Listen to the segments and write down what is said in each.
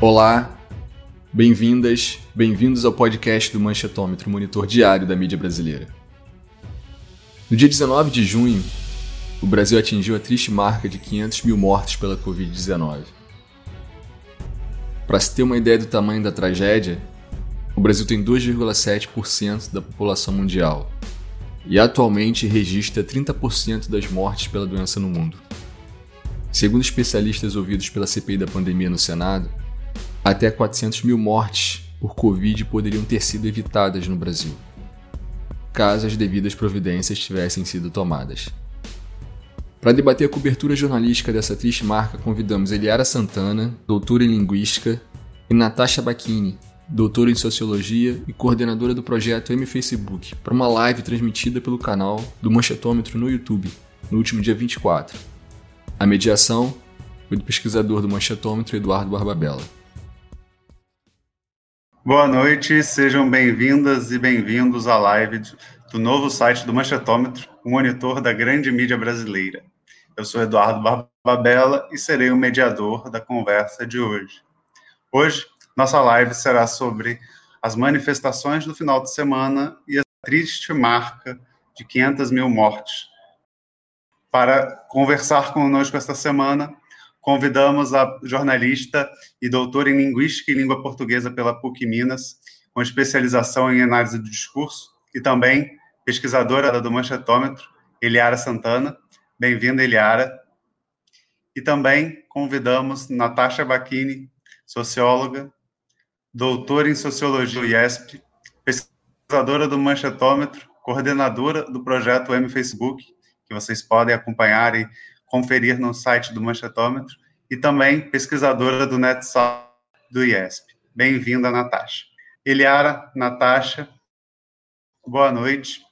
Olá, bem-vindas, bem-vindos ao podcast do Manchetômetro, monitor diário da mídia brasileira. No dia 19 de junho, o Brasil atingiu a triste marca de 500 mil mortes pela Covid-19. Para se ter uma ideia do tamanho da tragédia, o Brasil tem 2,7% da população mundial e atualmente registra 30% das mortes pela doença no mundo. Segundo especialistas ouvidos pela CPI da pandemia no Senado, até 400 mil mortes por Covid poderiam ter sido evitadas no Brasil, caso as devidas providências tivessem sido tomadas. Para debater a cobertura jornalística dessa triste marca, convidamos Eliara Santana, doutora em Linguística, e Natasha Bacchini, doutora em Sociologia e coordenadora do projeto M Facebook, para uma live transmitida pelo canal do Manchetômetro no YouTube, no último dia 24. A mediação foi do pesquisador do Manchetômetro Eduardo Barbabella. Boa noite, sejam bem-vindas e bem-vindos à live do novo site do Manchetômetro, o monitor da grande mídia brasileira. Eu sou Eduardo Barbabella e serei o mediador da conversa de hoje. Hoje, nossa live será sobre as manifestações do final de semana e a triste marca de 500 mil mortes. Para conversar conosco esta semana, convidamos a jornalista e doutora em Linguística e Língua Portuguesa pela PUC Minas, com especialização em análise do discurso, e também pesquisadora do Manchetômetro, Eliara Santana. Bem-vinda, Eliara. E também convidamos Natasha Bacchini, socióloga, doutora em Sociologia do IESP, pesquisadora do Manchetômetro, coordenadora do projeto M Facebook, que vocês podem acompanhar e conferir no site do Manchetômetro e também pesquisadora do NetSol do IESP. Bem-vinda, Natasha. Eliara, Natasha, boa noite.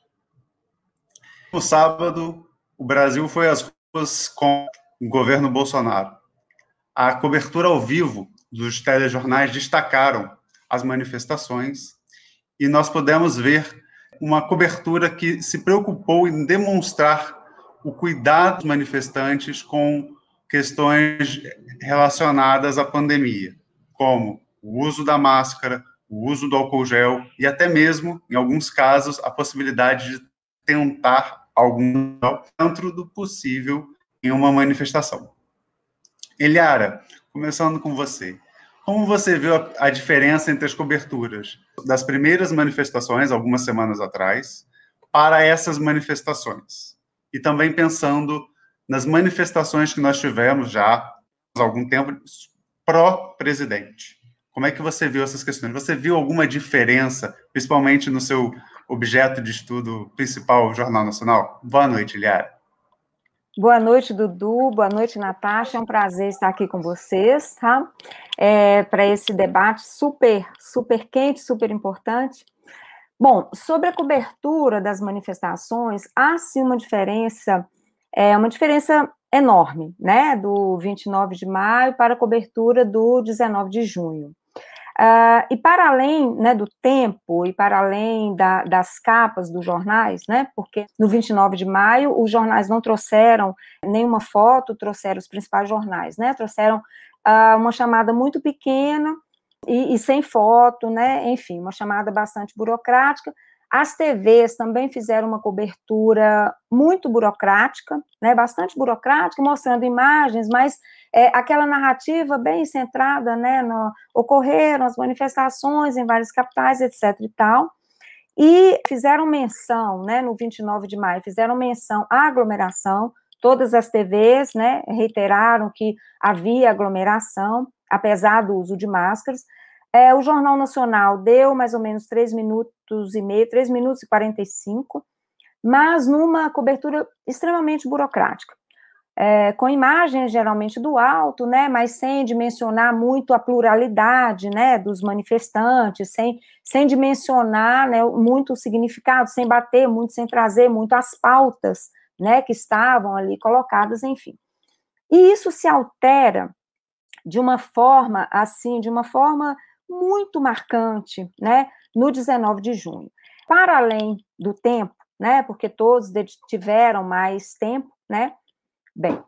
No sábado, o Brasil foi às ruas com o governo Bolsonaro. A cobertura ao vivo dos telejornais destacaram as manifestações e nós podemos ver uma cobertura que se preocupou em demonstrar o cuidado dos manifestantes com questões relacionadas à pandemia, como o uso da máscara, o uso do álcool gel e até mesmo, em alguns casos, a possibilidade de tentar algum dentro do possível em uma manifestação. Eliara, começando com você. Como você viu a, a diferença entre as coberturas das primeiras manifestações, algumas semanas atrás, para essas manifestações? E também pensando nas manifestações que nós tivemos já há algum tempo pró-presidente. Como é que você viu essas questões? Você viu alguma diferença, principalmente no seu objeto de estudo principal, o Jornal Nacional? Boa noite, Liara. Boa noite, Dudu. Boa noite, Natasha. É um prazer estar aqui com vocês, tá? É, Para esse debate super, super quente, super importante. Bom, sobre a cobertura das manifestações, há sim uma diferença, é uma diferença enorme, né, do 29 de maio para a cobertura do 19 de junho. Uh, e para além né, do tempo e para além da, das capas dos jornais, né, porque no 29 de maio os jornais não trouxeram nenhuma foto, trouxeram os principais jornais, né, trouxeram uh, uma chamada muito pequena e, e, sem foto, né? Enfim, uma chamada bastante burocrática. As TVs também fizeram uma cobertura muito burocrática, né? Bastante burocrática, mostrando imagens, mas é, aquela narrativa bem centrada, né? No, ocorreram as manifestações em várias capitais, etc. e tal. E fizeram menção, né? No 29 de maio, fizeram menção à aglomeração. Todas as TVs, né? Reiteraram que havia aglomeração apesar do uso de máscaras. É, o Jornal Nacional deu mais ou menos 3 minutos e meio, 3 minutos e 45, mas numa cobertura extremamente burocrática. É, com imagens geralmente do alto, né, mas sem dimensionar muito a pluralidade, né, dos manifestantes, sem, sem dimensionar, né, muito o significado, sem bater muito, sem trazer muito as pautas, né, que estavam ali colocadas, enfim. E isso se altera de uma forma assim, de uma forma muito marcante, né, no 19 de junho. Para além do tempo, né, porque todos tiveram mais tempo, né, bem,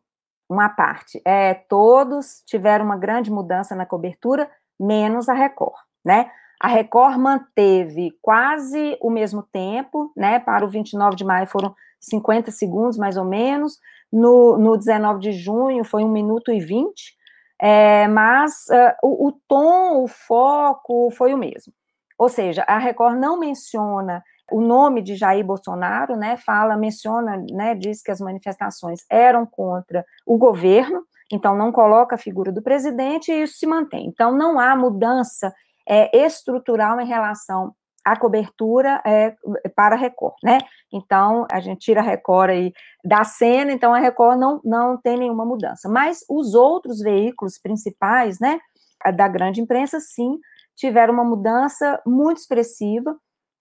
uma parte, é, todos tiveram uma grande mudança na cobertura, menos a Record, né? A Record manteve quase o mesmo tempo, né? Para o 29 de maio foram 50 segundos, mais ou menos. No, no 19 de junho foi 1 minuto e 20. É, mas uh, o, o tom, o foco foi o mesmo. Ou seja, a Record não menciona o nome de Jair Bolsonaro, né, fala, menciona, né, diz que as manifestações eram contra o governo, então não coloca a figura do presidente e isso se mantém. Então não há mudança é, estrutural em relação à cobertura é, para a Record, né? Então a gente tira a Record aí da cena, então a Record não, não tem nenhuma mudança. Mas os outros veículos principais, né, da grande imprensa, sim, tiveram uma mudança muito expressiva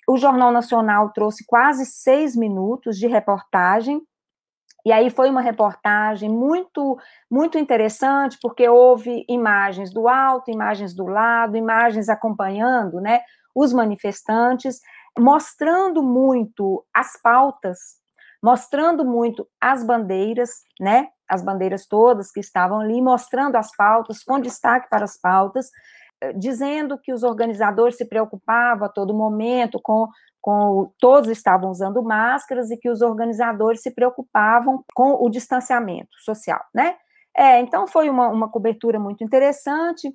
o Jornal Nacional trouxe quase seis minutos de reportagem, e aí foi uma reportagem muito, muito interessante, porque houve imagens do alto, imagens do lado, imagens acompanhando, né, os manifestantes, mostrando muito as pautas, mostrando muito as bandeiras, né, as bandeiras todas que estavam ali, mostrando as pautas, com destaque para as pautas, eh, dizendo que os organizadores se preocupavam a todo momento com, com todos estavam usando máscaras e que os organizadores se preocupavam com o distanciamento social, né? É, então foi uma, uma cobertura muito interessante.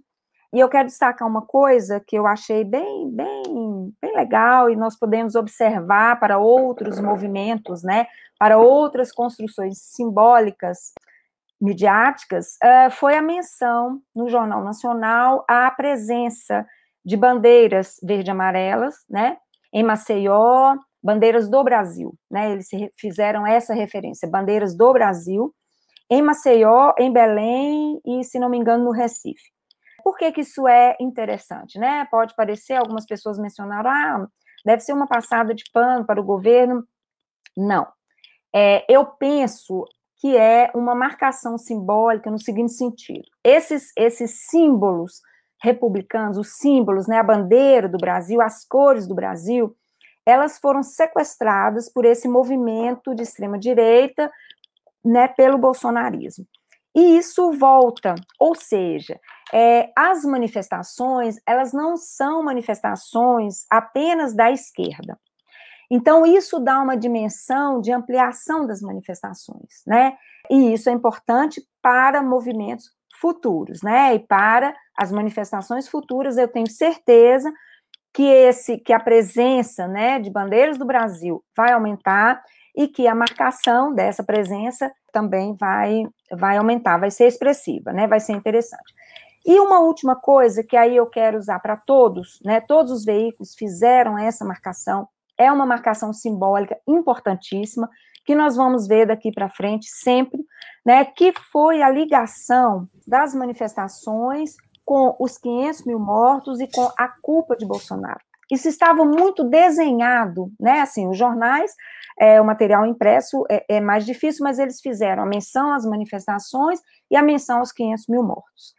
E eu quero destacar uma coisa que eu achei bem, bem, bem legal e nós podemos observar para outros movimentos, né? Para outras construções simbólicas midiáticas, uh, foi a menção no Jornal Nacional à presença de bandeiras verde-amarelas, né, em Maceió, bandeiras do Brasil, né, eles fizeram essa referência, bandeiras do Brasil, em Maceió, em Belém e, se não me engano, no Recife. Por que que isso é interessante, né? Pode parecer, algumas pessoas mencionaram, ah, deve ser uma passada de pano para o governo. Não. É, eu penso que é uma marcação simbólica no seguinte sentido: esses, esses símbolos republicanos, os símbolos, né, a bandeira do Brasil, as cores do Brasil, elas foram sequestradas por esse movimento de extrema direita, né, pelo bolsonarismo. E isso volta, ou seja, é, as manifestações, elas não são manifestações apenas da esquerda. Então, isso dá uma dimensão de ampliação das manifestações, né? E isso é importante para movimentos futuros, né? E para as manifestações futuras, eu tenho certeza que esse que a presença, né, de bandeiras do Brasil vai aumentar e que a marcação dessa presença também vai vai aumentar, vai ser expressiva, né? Vai ser interessante. E uma última coisa que aí eu quero usar para todos, né? Todos os veículos fizeram essa marcação é uma marcação simbólica importantíssima, que nós vamos ver daqui para frente sempre, né, que foi a ligação das manifestações com os 500 mil mortos e com a culpa de Bolsonaro. Isso estava muito desenhado, né, assim, os jornais, é, o material impresso é, é mais difícil, mas eles fizeram a menção às manifestações e a menção aos 500 mil mortos.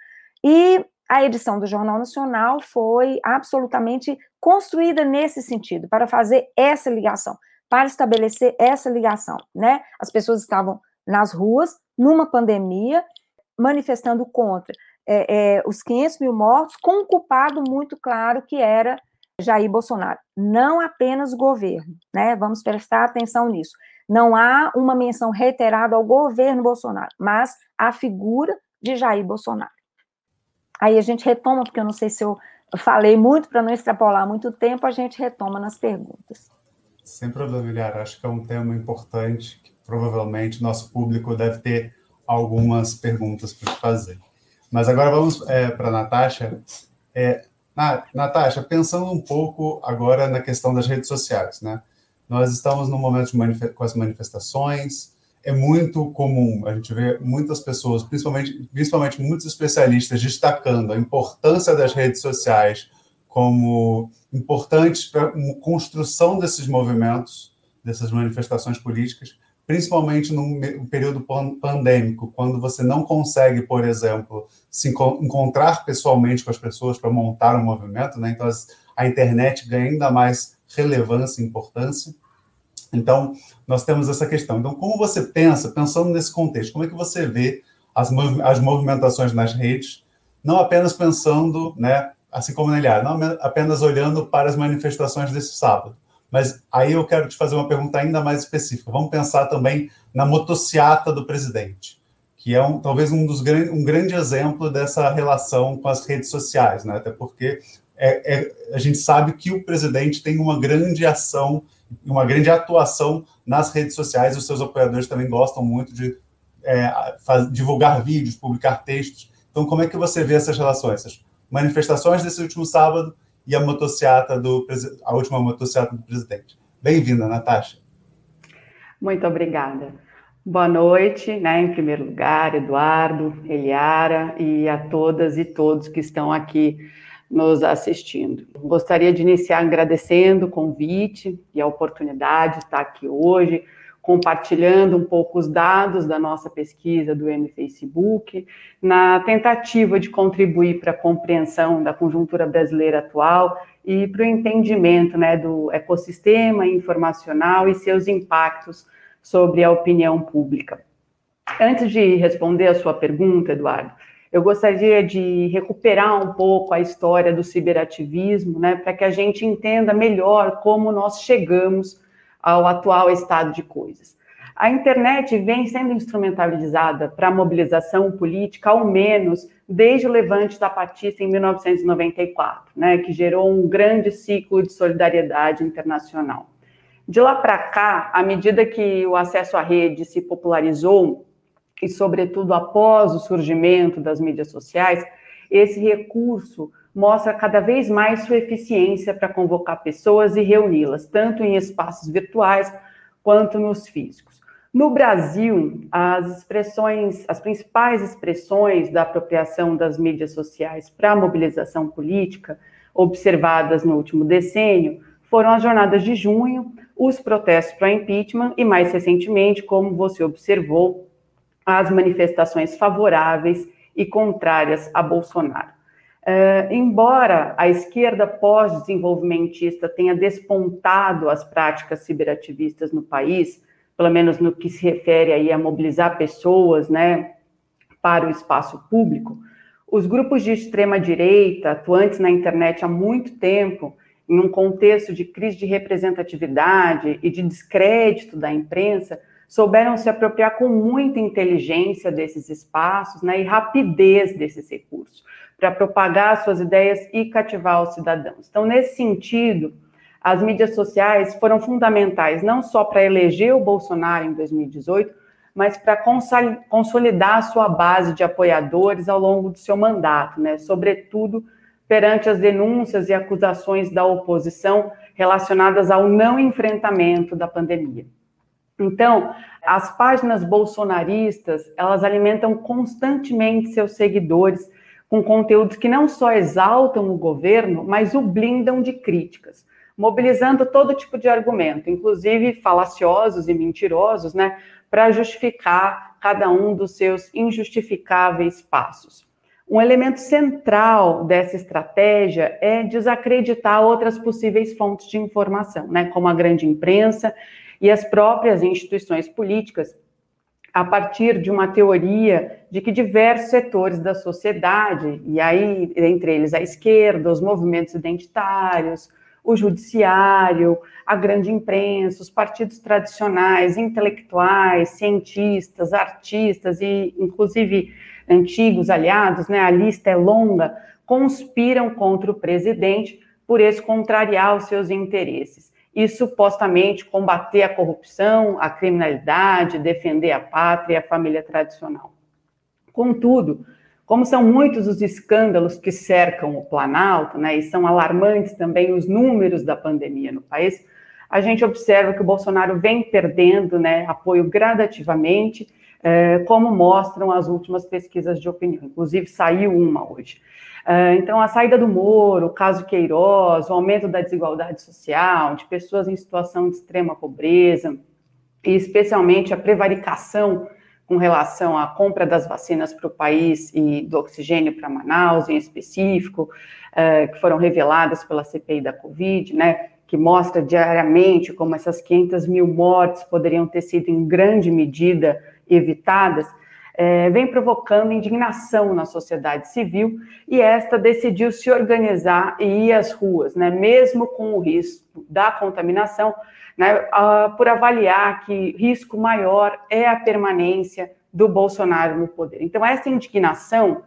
E a edição do Jornal Nacional foi absolutamente construída nesse sentido, para fazer essa ligação, para estabelecer essa ligação, né? As pessoas estavam nas ruas, numa pandemia, manifestando contra é, é, os 500 mil mortos, com um culpado muito claro que era Jair Bolsonaro. Não apenas o governo, né? Vamos prestar atenção nisso. Não há uma menção reiterada ao governo Bolsonaro, mas a figura de Jair Bolsonaro. Aí a gente retoma, porque eu não sei se eu falei muito para não extrapolar muito tempo, a gente retoma nas perguntas. Sem problema, Ilhara. Acho que é um tema importante que provavelmente nosso público deve ter algumas perguntas para te fazer. Mas agora vamos é, para a Natasha. É, na, Natasha, pensando um pouco agora na questão das redes sociais, né? Nós estamos num momento com as manifestações, é muito comum a gente vê muitas pessoas, principalmente, principalmente muitos especialistas, destacando a importância das redes sociais como importantes para a construção desses movimentos, dessas manifestações políticas, principalmente no período pandêmico, quando você não consegue, por exemplo, se encontrar pessoalmente com as pessoas para montar um movimento, né? então a internet ganha ainda mais relevância e importância. Então, nós temos essa questão. Então, como você pensa, pensando nesse contexto, como é que você vê as, as movimentações nas redes não apenas pensando, né, assim como na Ilha, não apenas olhando para as manifestações desse sábado. Mas aí eu quero te fazer uma pergunta ainda mais específica. Vamos pensar também na motociata do presidente, que é um, talvez um dos um grande exemplo dessa relação com as redes sociais, né? Até porque é, é, a gente sabe que o presidente tem uma grande ação, uma grande atuação nas redes sociais. Os seus apoiadores também gostam muito de é, faz, divulgar vídeos, publicar textos. Então, como é que você vê essas relações? Essas manifestações desse último sábado e a motociata do a última motociata do presidente. Bem-vinda, Natasha. Muito obrigada. Boa noite, né, em primeiro lugar, Eduardo, Eliara e a todas e todos que estão aqui nos assistindo. Gostaria de iniciar agradecendo o convite e a oportunidade de estar aqui hoje compartilhando um pouco os dados da nossa pesquisa do M-Facebook, na tentativa de contribuir para a compreensão da conjuntura brasileira atual e para o entendimento né, do ecossistema informacional e seus impactos sobre a opinião pública. Antes de responder a sua pergunta, Eduardo, eu gostaria de recuperar um pouco a história do ciberativismo, né, para que a gente entenda melhor como nós chegamos ao atual estado de coisas. A internet vem sendo instrumentalizada para mobilização política, ao menos desde o levante zapatista em 1994, né, que gerou um grande ciclo de solidariedade internacional. De lá para cá, à medida que o acesso à rede se popularizou, e sobretudo após o surgimento das mídias sociais, esse recurso mostra cada vez mais sua eficiência para convocar pessoas e reuni-las, tanto em espaços virtuais quanto nos físicos. No Brasil, as expressões, as principais expressões da apropriação das mídias sociais para a mobilização política, observadas no último decênio, foram as jornadas de junho, os protestos para impeachment e, mais recentemente, como você observou, as manifestações favoráveis e contrárias a Bolsonaro. Uh, embora a esquerda pós-desenvolvimentista tenha despontado as práticas ciberativistas no país, pelo menos no que se refere aí a mobilizar pessoas, né, para o espaço público, os grupos de extrema direita, atuantes na internet há muito tempo, em um contexto de crise de representatividade e de descrédito da imprensa, souberam se apropriar com muita inteligência desses espaços né, e rapidez desses recursos para propagar suas ideias e cativar os cidadãos. Então, nesse sentido, as mídias sociais foram fundamentais não só para eleger o Bolsonaro em 2018, mas para consolidar sua base de apoiadores ao longo do seu mandato, né? sobretudo perante as denúncias e acusações da oposição relacionadas ao não enfrentamento da pandemia. Então, as páginas bolsonaristas, elas alimentam constantemente seus seguidores com conteúdos que não só exaltam o governo, mas o blindam de críticas, mobilizando todo tipo de argumento, inclusive falaciosos e mentirosos, né, para justificar cada um dos seus injustificáveis passos. Um elemento central dessa estratégia é desacreditar outras possíveis fontes de informação, né, como a grande imprensa e as próprias instituições políticas, a partir de uma teoria de que diversos setores da sociedade, e aí entre eles a esquerda, os movimentos identitários, o judiciário, a grande imprensa, os partidos tradicionais, intelectuais, cientistas, artistas e inclusive antigos aliados, né, a lista é longa, conspiram contra o presidente por esse contrariar os seus interesses e supostamente combater a corrupção, a criminalidade, defender a pátria e a família tradicional. Contudo, como são muitos os escândalos que cercam o Planalto, né, e são alarmantes também os números da pandemia no país, a gente observa que o Bolsonaro vem perdendo né, apoio gradativamente, eh, como mostram as últimas pesquisas de opinião. Inclusive, saiu uma hoje. Ah, então, a saída do Moro, o caso Queiroz, o aumento da desigualdade social, de pessoas em situação de extrema pobreza, e especialmente a prevaricação com relação à compra das vacinas para o país e do oxigênio para Manaus, em específico, uh, que foram reveladas pela CPI da Covid, né, que mostra diariamente como essas 500 mil mortes poderiam ter sido, em grande medida, evitadas, é, vem provocando indignação na sociedade civil e esta decidiu se organizar e ir às ruas, né, mesmo com o risco da contaminação, né, por avaliar que risco maior é a permanência do Bolsonaro no poder. Então, essa indignação,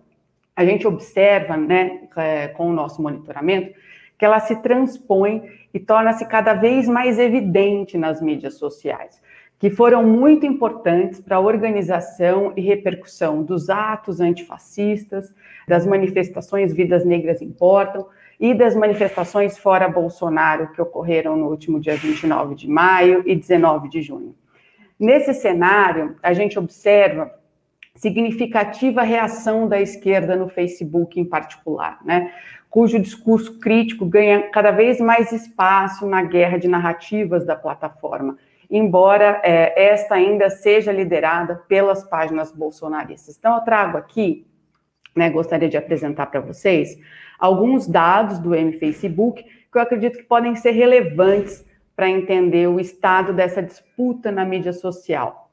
a gente observa, né, é, com o nosso monitoramento, que ela se transpõe e torna-se cada vez mais evidente nas mídias sociais que foram muito importantes para a organização e repercussão dos atos antifascistas, das manifestações Vidas Negras Importam e das manifestações fora Bolsonaro que ocorreram no último dia 29 de maio e 19 de junho. Nesse cenário, a gente observa significativa reação da esquerda no Facebook em particular, né? cujo discurso crítico ganha cada vez mais espaço na guerra de narrativas da plataforma embora é, esta ainda seja liderada pelas páginas bolsonaristas. Então, eu trago aqui, né, gostaria de apresentar para vocês, alguns dados do M-Facebook que eu acredito que podem ser relevantes para entender o estado dessa disputa na mídia social.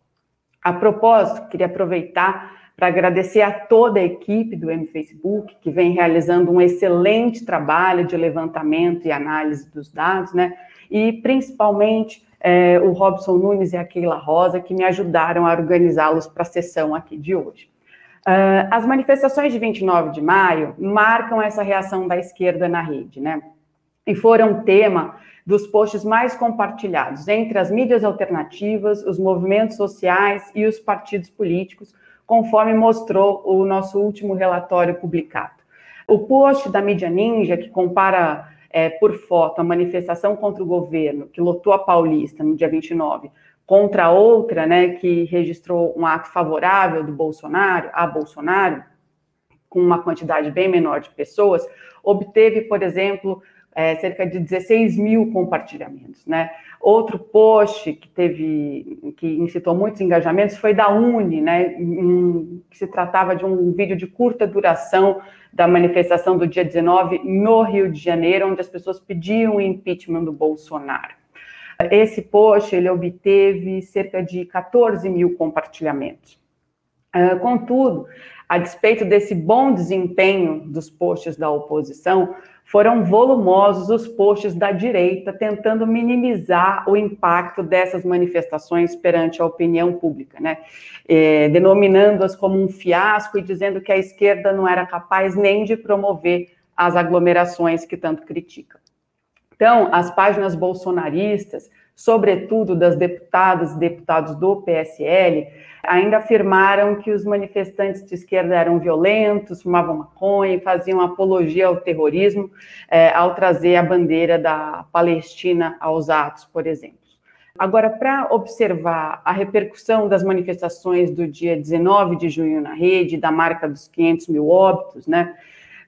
A propósito, queria aproveitar para agradecer a toda a equipe do M-Facebook, que vem realizando um excelente trabalho de levantamento e análise dos dados, né? E principalmente é, o Robson Nunes e a Keila Rosa, que me ajudaram a organizá-los para a sessão aqui de hoje. Uh, as manifestações de 29 de maio marcam essa reação da esquerda na rede, né? E foram tema dos posts mais compartilhados entre as mídias alternativas, os movimentos sociais e os partidos políticos, conforme mostrou o nosso último relatório publicado. O post da mídia ninja, que compara é, por foto a manifestação contra o governo, que lotou a Paulista no dia 29, contra outra, né, que registrou um ato favorável do Bolsonaro, a Bolsonaro, com uma quantidade bem menor de pessoas, obteve, por exemplo, é, cerca de 16 mil compartilhamentos, né? Outro post que teve, que incitou muitos engajamentos foi da Uni, né? Um, que se tratava de um vídeo de curta duração da manifestação do dia 19 no Rio de Janeiro, onde as pessoas pediam o impeachment do Bolsonaro. Esse post ele obteve cerca de 14 mil compartilhamentos. Uh, contudo, a despeito desse bom desempenho dos posts da oposição, foram volumosos os posts da direita tentando minimizar o impacto dessas manifestações perante a opinião pública, né? É, denominando-as como um fiasco e dizendo que a esquerda não era capaz nem de promover as aglomerações que tanto critica. Então, as páginas bolsonaristas sobretudo das deputadas e deputados do PSL, ainda afirmaram que os manifestantes de esquerda eram violentos, fumavam maconha e faziam apologia ao terrorismo é, ao trazer a bandeira da Palestina aos atos, por exemplo. Agora, para observar a repercussão das manifestações do dia 19 de junho na rede, da marca dos 500 mil óbitos, né?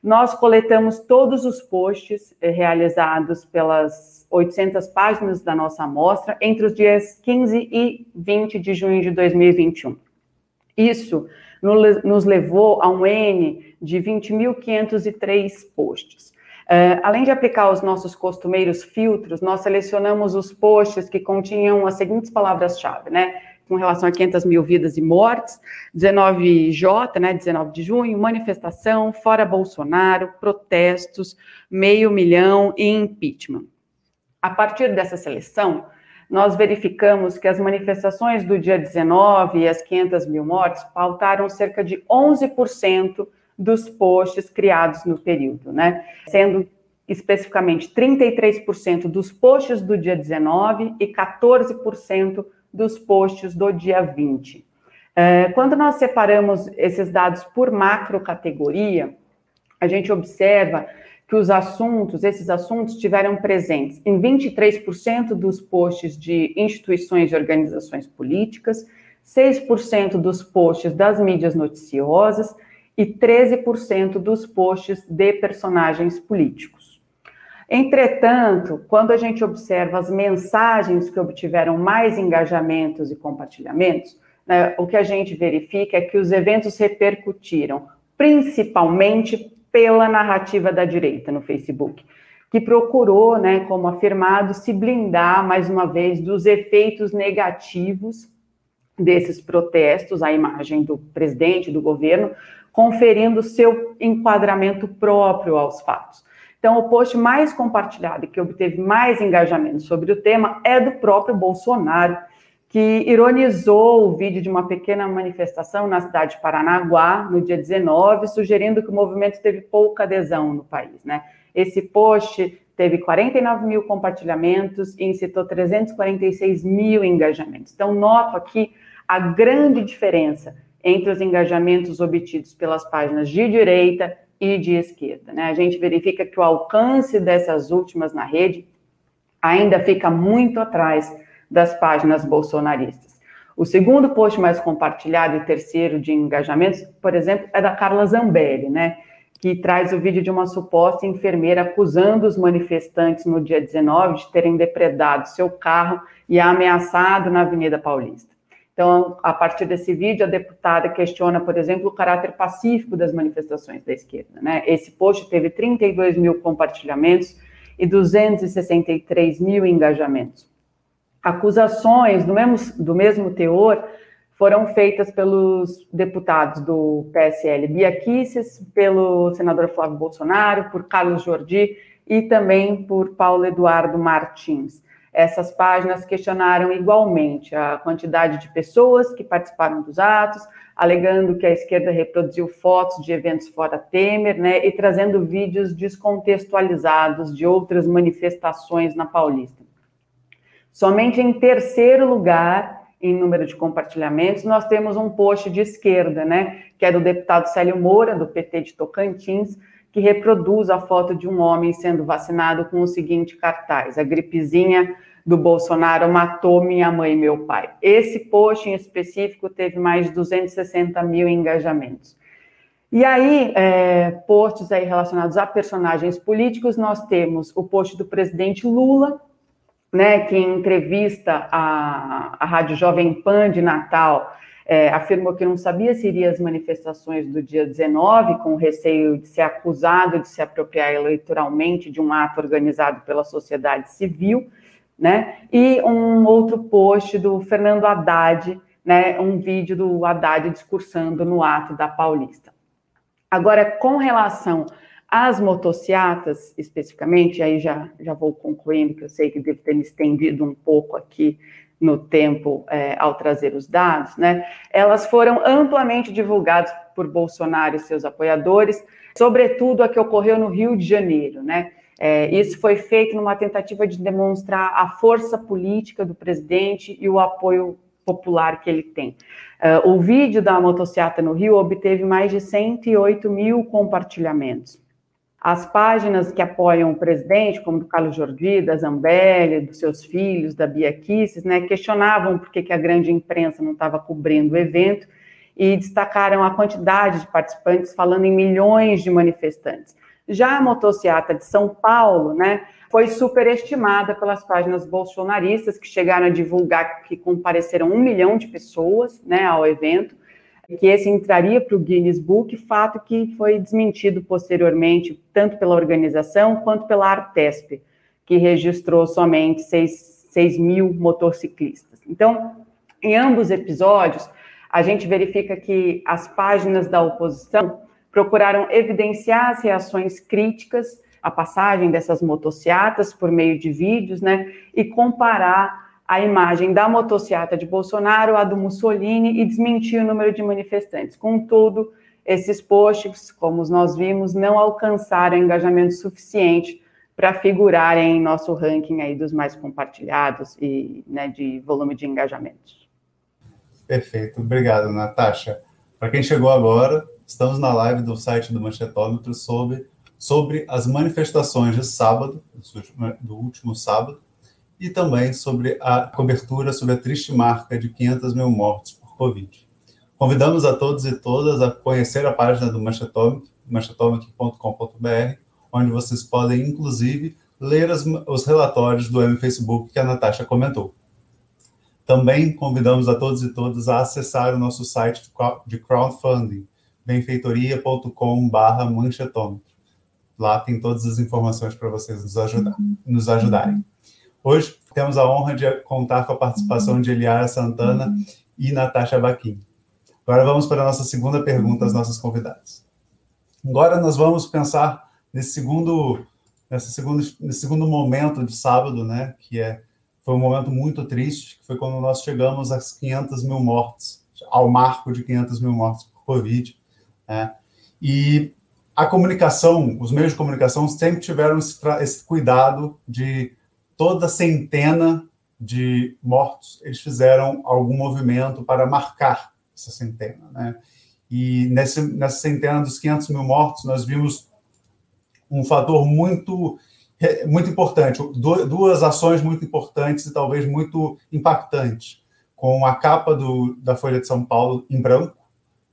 Nós coletamos todos os posts eh, realizados pelas 800 páginas da nossa amostra entre os dias 15 e 20 de junho de 2021. Isso nos levou a um N de 20.503 posts. Uh, além de aplicar os nossos costumeiros filtros, nós selecionamos os posts que continham as seguintes palavras-chave, né? Com relação a 500 mil vidas e mortes, 19J, né, 19 de junho, manifestação, fora Bolsonaro, protestos, meio milhão e impeachment. A partir dessa seleção, nós verificamos que as manifestações do dia 19 e as 500 mil mortes pautaram cerca de 11% dos posts criados no período, né? Sendo especificamente 33% dos posts do dia 19 e 14% dos posts do dia 20. É, quando nós separamos esses dados por macro categoria, a gente observa que os assuntos, esses assuntos tiveram presentes em 23% dos posts de instituições e organizações políticas, 6% dos posts das mídias noticiosas e 13% dos posts de personagens políticos. Entretanto, quando a gente observa as mensagens que obtiveram mais engajamentos e compartilhamentos, né, o que a gente verifica é que os eventos repercutiram principalmente pela narrativa da direita no Facebook, que procurou, né, como afirmado, se blindar mais uma vez dos efeitos negativos desses protestos a imagem do presidente, do governo, conferindo seu enquadramento próprio aos fatos. Então, o post mais compartilhado e que obteve mais engajamento sobre o tema é do próprio Bolsonaro, que ironizou o vídeo de uma pequena manifestação na cidade de Paranaguá, no dia 19, sugerindo que o movimento teve pouca adesão no país. Né? Esse post teve 49 mil compartilhamentos e incitou 346 mil engajamentos. Então, noto aqui a grande diferença entre os engajamentos obtidos pelas páginas de direita e de esquerda. Né? A gente verifica que o alcance dessas últimas na rede ainda fica muito atrás das páginas bolsonaristas. O segundo post mais compartilhado e terceiro de engajamentos, por exemplo, é da Carla Zambelli, né? que traz o vídeo de uma suposta enfermeira acusando os manifestantes no dia 19 de terem depredado seu carro e ameaçado na Avenida Paulista. Então, a partir desse vídeo, a deputada questiona, por exemplo, o caráter pacífico das manifestações da esquerda. Né? Esse post teve 32 mil compartilhamentos e 263 mil engajamentos. Acusações do mesmo, do mesmo teor foram feitas pelos deputados do PSL Bia Kicis, pelo senador Flávio Bolsonaro, por Carlos Jordi e também por Paulo Eduardo Martins. Essas páginas questionaram igualmente a quantidade de pessoas que participaram dos atos, alegando que a esquerda reproduziu fotos de eventos fora Temer, né, e trazendo vídeos descontextualizados de outras manifestações na Paulista. Somente em terceiro lugar em número de compartilhamentos, nós temos um post de esquerda, né, que é do deputado Célio Moura, do PT de Tocantins, que reproduz a foto de um homem sendo vacinado com o seguinte cartaz: a gripezinha do Bolsonaro matou minha mãe e meu pai. Esse post em específico teve mais de 260 mil engajamentos. E aí, é, posts aí relacionados a personagens políticos, nós temos o post do presidente Lula, né, que em entrevista à, à Rádio Jovem Pan de Natal é, afirmou que não sabia se iria às manifestações do dia 19, com receio de ser acusado de se apropriar eleitoralmente de um ato organizado pela sociedade civil, né? E um outro post do Fernando Haddad, né? Um vídeo do Haddad discursando no ato da Paulista. Agora, com relação as motociatas, especificamente, aí já, já vou concluindo, que eu sei que devo ter me estendido um pouco aqui no tempo é, ao trazer os dados, né? Elas foram amplamente divulgadas por Bolsonaro e seus apoiadores, sobretudo a que ocorreu no Rio de Janeiro, né? É, isso foi feito numa tentativa de demonstrar a força política do presidente e o apoio popular que ele tem. Uh, o vídeo da motocicleta no Rio obteve mais de 108 mil compartilhamentos. As páginas que apoiam o presidente, como do Carlos Jordi, da Zambelli, dos seus filhos, da Bia Kisses, né, questionavam por que, que a grande imprensa não estava cobrindo o evento e destacaram a quantidade de participantes, falando em milhões de manifestantes. Já a motociata de São Paulo, né, foi superestimada pelas páginas bolsonaristas, que chegaram a divulgar que compareceram um milhão de pessoas né, ao evento, que esse entraria para o Guinness Book, fato que foi desmentido posteriormente, tanto pela organização quanto pela Artesp, que registrou somente 6, 6 mil motociclistas. Então, em ambos episódios, a gente verifica que as páginas da oposição procuraram evidenciar as reações críticas à passagem dessas motocicletas por meio de vídeos, né, e comparar a imagem da motocicleta de Bolsonaro, a do Mussolini, e desmentir o número de manifestantes. Contudo, esses posts, como nós vimos, não alcançaram engajamento suficiente para figurarem em nosso ranking aí dos mais compartilhados e né, de volume de engajamentos. Perfeito, obrigado, Natasha. Para quem chegou agora, estamos na live do site do Manchetômetro sobre, sobre as manifestações de sábado, do último sábado, e também sobre a cobertura sobre a triste marca de 500 mil mortes por Covid. Convidamos a todos e todas a conhecer a página do Manchetomic, manchetomic.com.br, onde vocês podem, inclusive, ler as, os relatórios do M-Facebook que a Natasha comentou. Também convidamos a todos e todas a acessar o nosso site de crowdfunding, benfeitoria.com.br manchetômetro. Lá tem todas as informações para vocês nos, ajudar, nos ajudarem. Hoje temos a honra de contar com a participação de Eliara Santana, e Natasha Baquim. Agora vamos para a nossa segunda pergunta às nossas convidadas. Agora nós vamos pensar nesse segundo, nesse segundo, nesse segundo momento de sábado, né, que é, foi um momento muito triste, que foi quando nós chegamos às 500 mil mortes, ao marco de 500 mil mortes por Covid. Né, e a comunicação, os meios de comunicação sempre tiveram esse, esse cuidado de toda centena de mortos, eles fizeram algum movimento para marcar essa centena, né? E nesse, nessa centena dos 500 mil mortos, nós vimos um fator muito muito importante, duas ações muito importantes e talvez muito impactantes, com a capa do, da Folha de São Paulo em branco,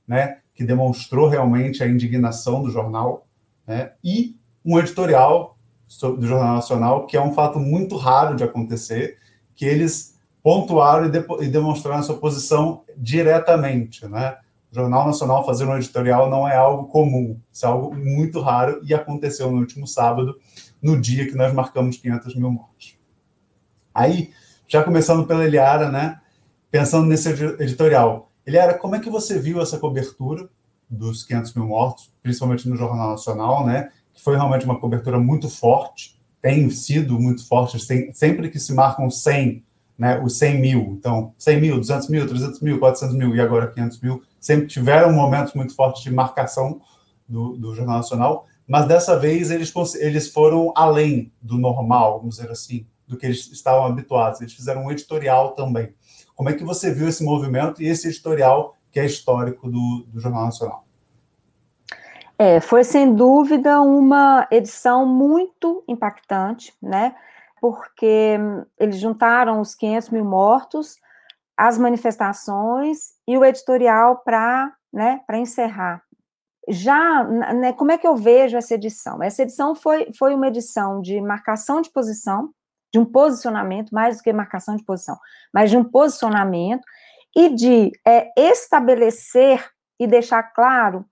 né, que demonstrou realmente a indignação do jornal, né, e um editorial do Jornal Nacional, que é um fato muito raro de acontecer, que eles pontuaram e, de, e demonstraram sua posição diretamente, né? O Jornal Nacional fazer um editorial não é algo comum, isso é algo muito raro e aconteceu no último sábado, no dia que nós marcamos 500 mil mortes. Aí, já começando pela Eliara, né? Pensando nesse editorial. Eliara, como é que você viu essa cobertura dos 500 mil mortos, principalmente no Jornal Nacional, né? Que foi realmente uma cobertura muito forte, tem sido muito forte, sempre que se marcam 100 né, os 100 mil. Então, 100 mil, 200 mil, 300 mil, 400 mil e agora 500 mil, sempre tiveram momentos muito fortes de marcação do, do Jornal Nacional, mas dessa vez eles, eles foram além do normal, vamos dizer assim, do que eles estavam habituados. Eles fizeram um editorial também. Como é que você viu esse movimento e esse editorial que é histórico do, do Jornal Nacional? É, foi sem dúvida uma edição muito impactante, né? porque eles juntaram os 500 mil mortos, as manifestações e o editorial para né, encerrar. Já, né, como é que eu vejo essa edição? Essa edição foi, foi uma edição de marcação de posição, de um posicionamento, mais do que marcação de posição, mas de um posicionamento e de é, estabelecer e deixar claro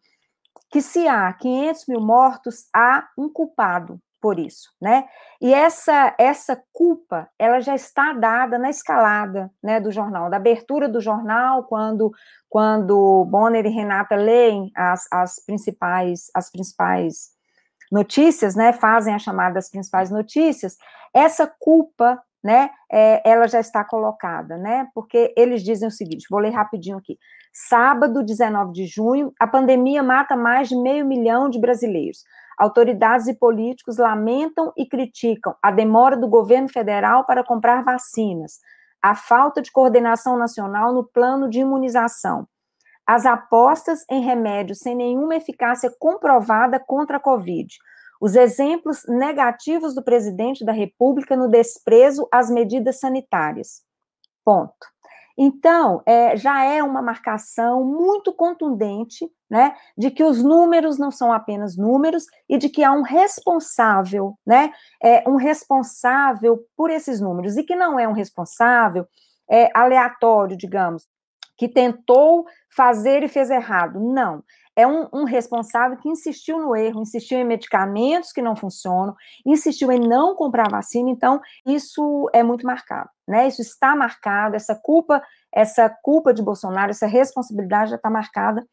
que se há 500 mil mortos, há um culpado, por isso, né? E essa essa culpa, ela já está dada na escalada, né, do jornal, da abertura do jornal, quando quando Bonner e Renata leem as, as principais as principais notícias, né, fazem a chamada das principais notícias, essa culpa, né, é, ela já está colocada, né? Porque eles dizem o seguinte, vou ler rapidinho aqui. Sábado, 19 de junho, a pandemia mata mais de meio milhão de brasileiros. Autoridades e políticos lamentam e criticam a demora do governo federal para comprar vacinas, a falta de coordenação nacional no plano de imunização, as apostas em remédios sem nenhuma eficácia comprovada contra a Covid, os exemplos negativos do presidente da República no desprezo às medidas sanitárias. Ponto. Então, é, já é uma marcação muito contundente, né, de que os números não são apenas números e de que há um responsável, né, é, um responsável por esses números e que não é um responsável é, aleatório, digamos, que tentou fazer e fez errado. Não, é um, um, responsável que insistiu no erro, insistiu em medicamentos que não funcionam, insistiu em não comprar vacina, então isso é muito marcado, né? Isso está marcado, essa culpa, essa culpa de Bolsonaro, essa responsabilidade já está marcada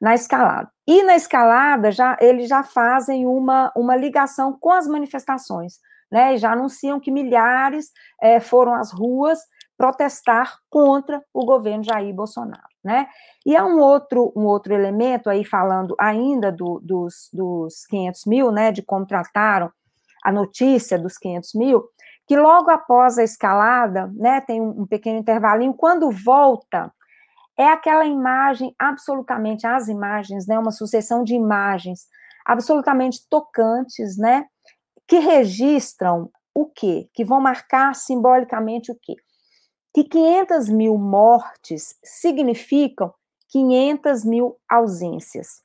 na escalada. E na escalada já eles já fazem uma, uma ligação com as manifestações, né? E já anunciam que milhares é, foram às ruas protestar contra o governo Jair Bolsonaro, né? E há um outro, um outro elemento aí falando ainda do, dos, dos 500 mil, né, de como trataram a notícia dos 500 mil, que logo após a escalada, né, tem um, um pequeno intervalinho, quando volta, é aquela imagem absolutamente, as imagens, né, uma sucessão de imagens absolutamente tocantes, né, que registram o quê? Que vão marcar simbolicamente o quê? Que 500 mil mortes significam 500 mil ausências.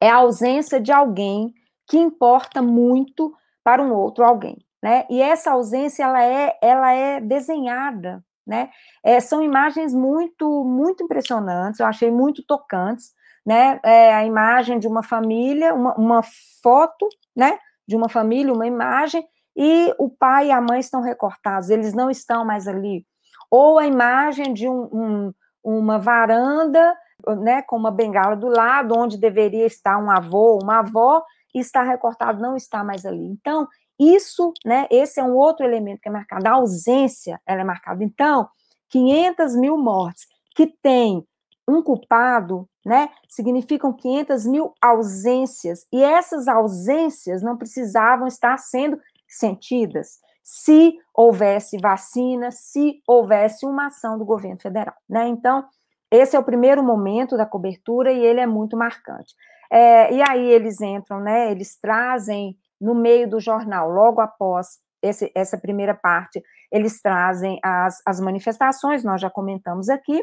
É a ausência de alguém que importa muito para um outro alguém, né? E essa ausência ela é, ela é desenhada, né? É, são imagens muito, muito impressionantes. Eu achei muito tocantes, né? É a imagem de uma família, uma, uma foto, né? De uma família, uma imagem e o pai e a mãe estão recortados. Eles não estão mais ali ou a imagem de um, um, uma varanda, né, com uma bengala do lado, onde deveria estar um avô, uma avó, está recortado, não está mais ali. Então, isso, né, esse é um outro elemento que é marcado, a ausência, ela é marcada. Então, 500 mil mortes que tem um culpado, né, significam 500 mil ausências, e essas ausências não precisavam estar sendo sentidas se houvesse vacina, se houvesse uma ação do governo federal, né? Então, esse é o primeiro momento da cobertura e ele é muito marcante. É, e aí eles entram, né? Eles trazem no meio do jornal, logo após esse, essa primeira parte, eles trazem as, as manifestações, nós já comentamos aqui,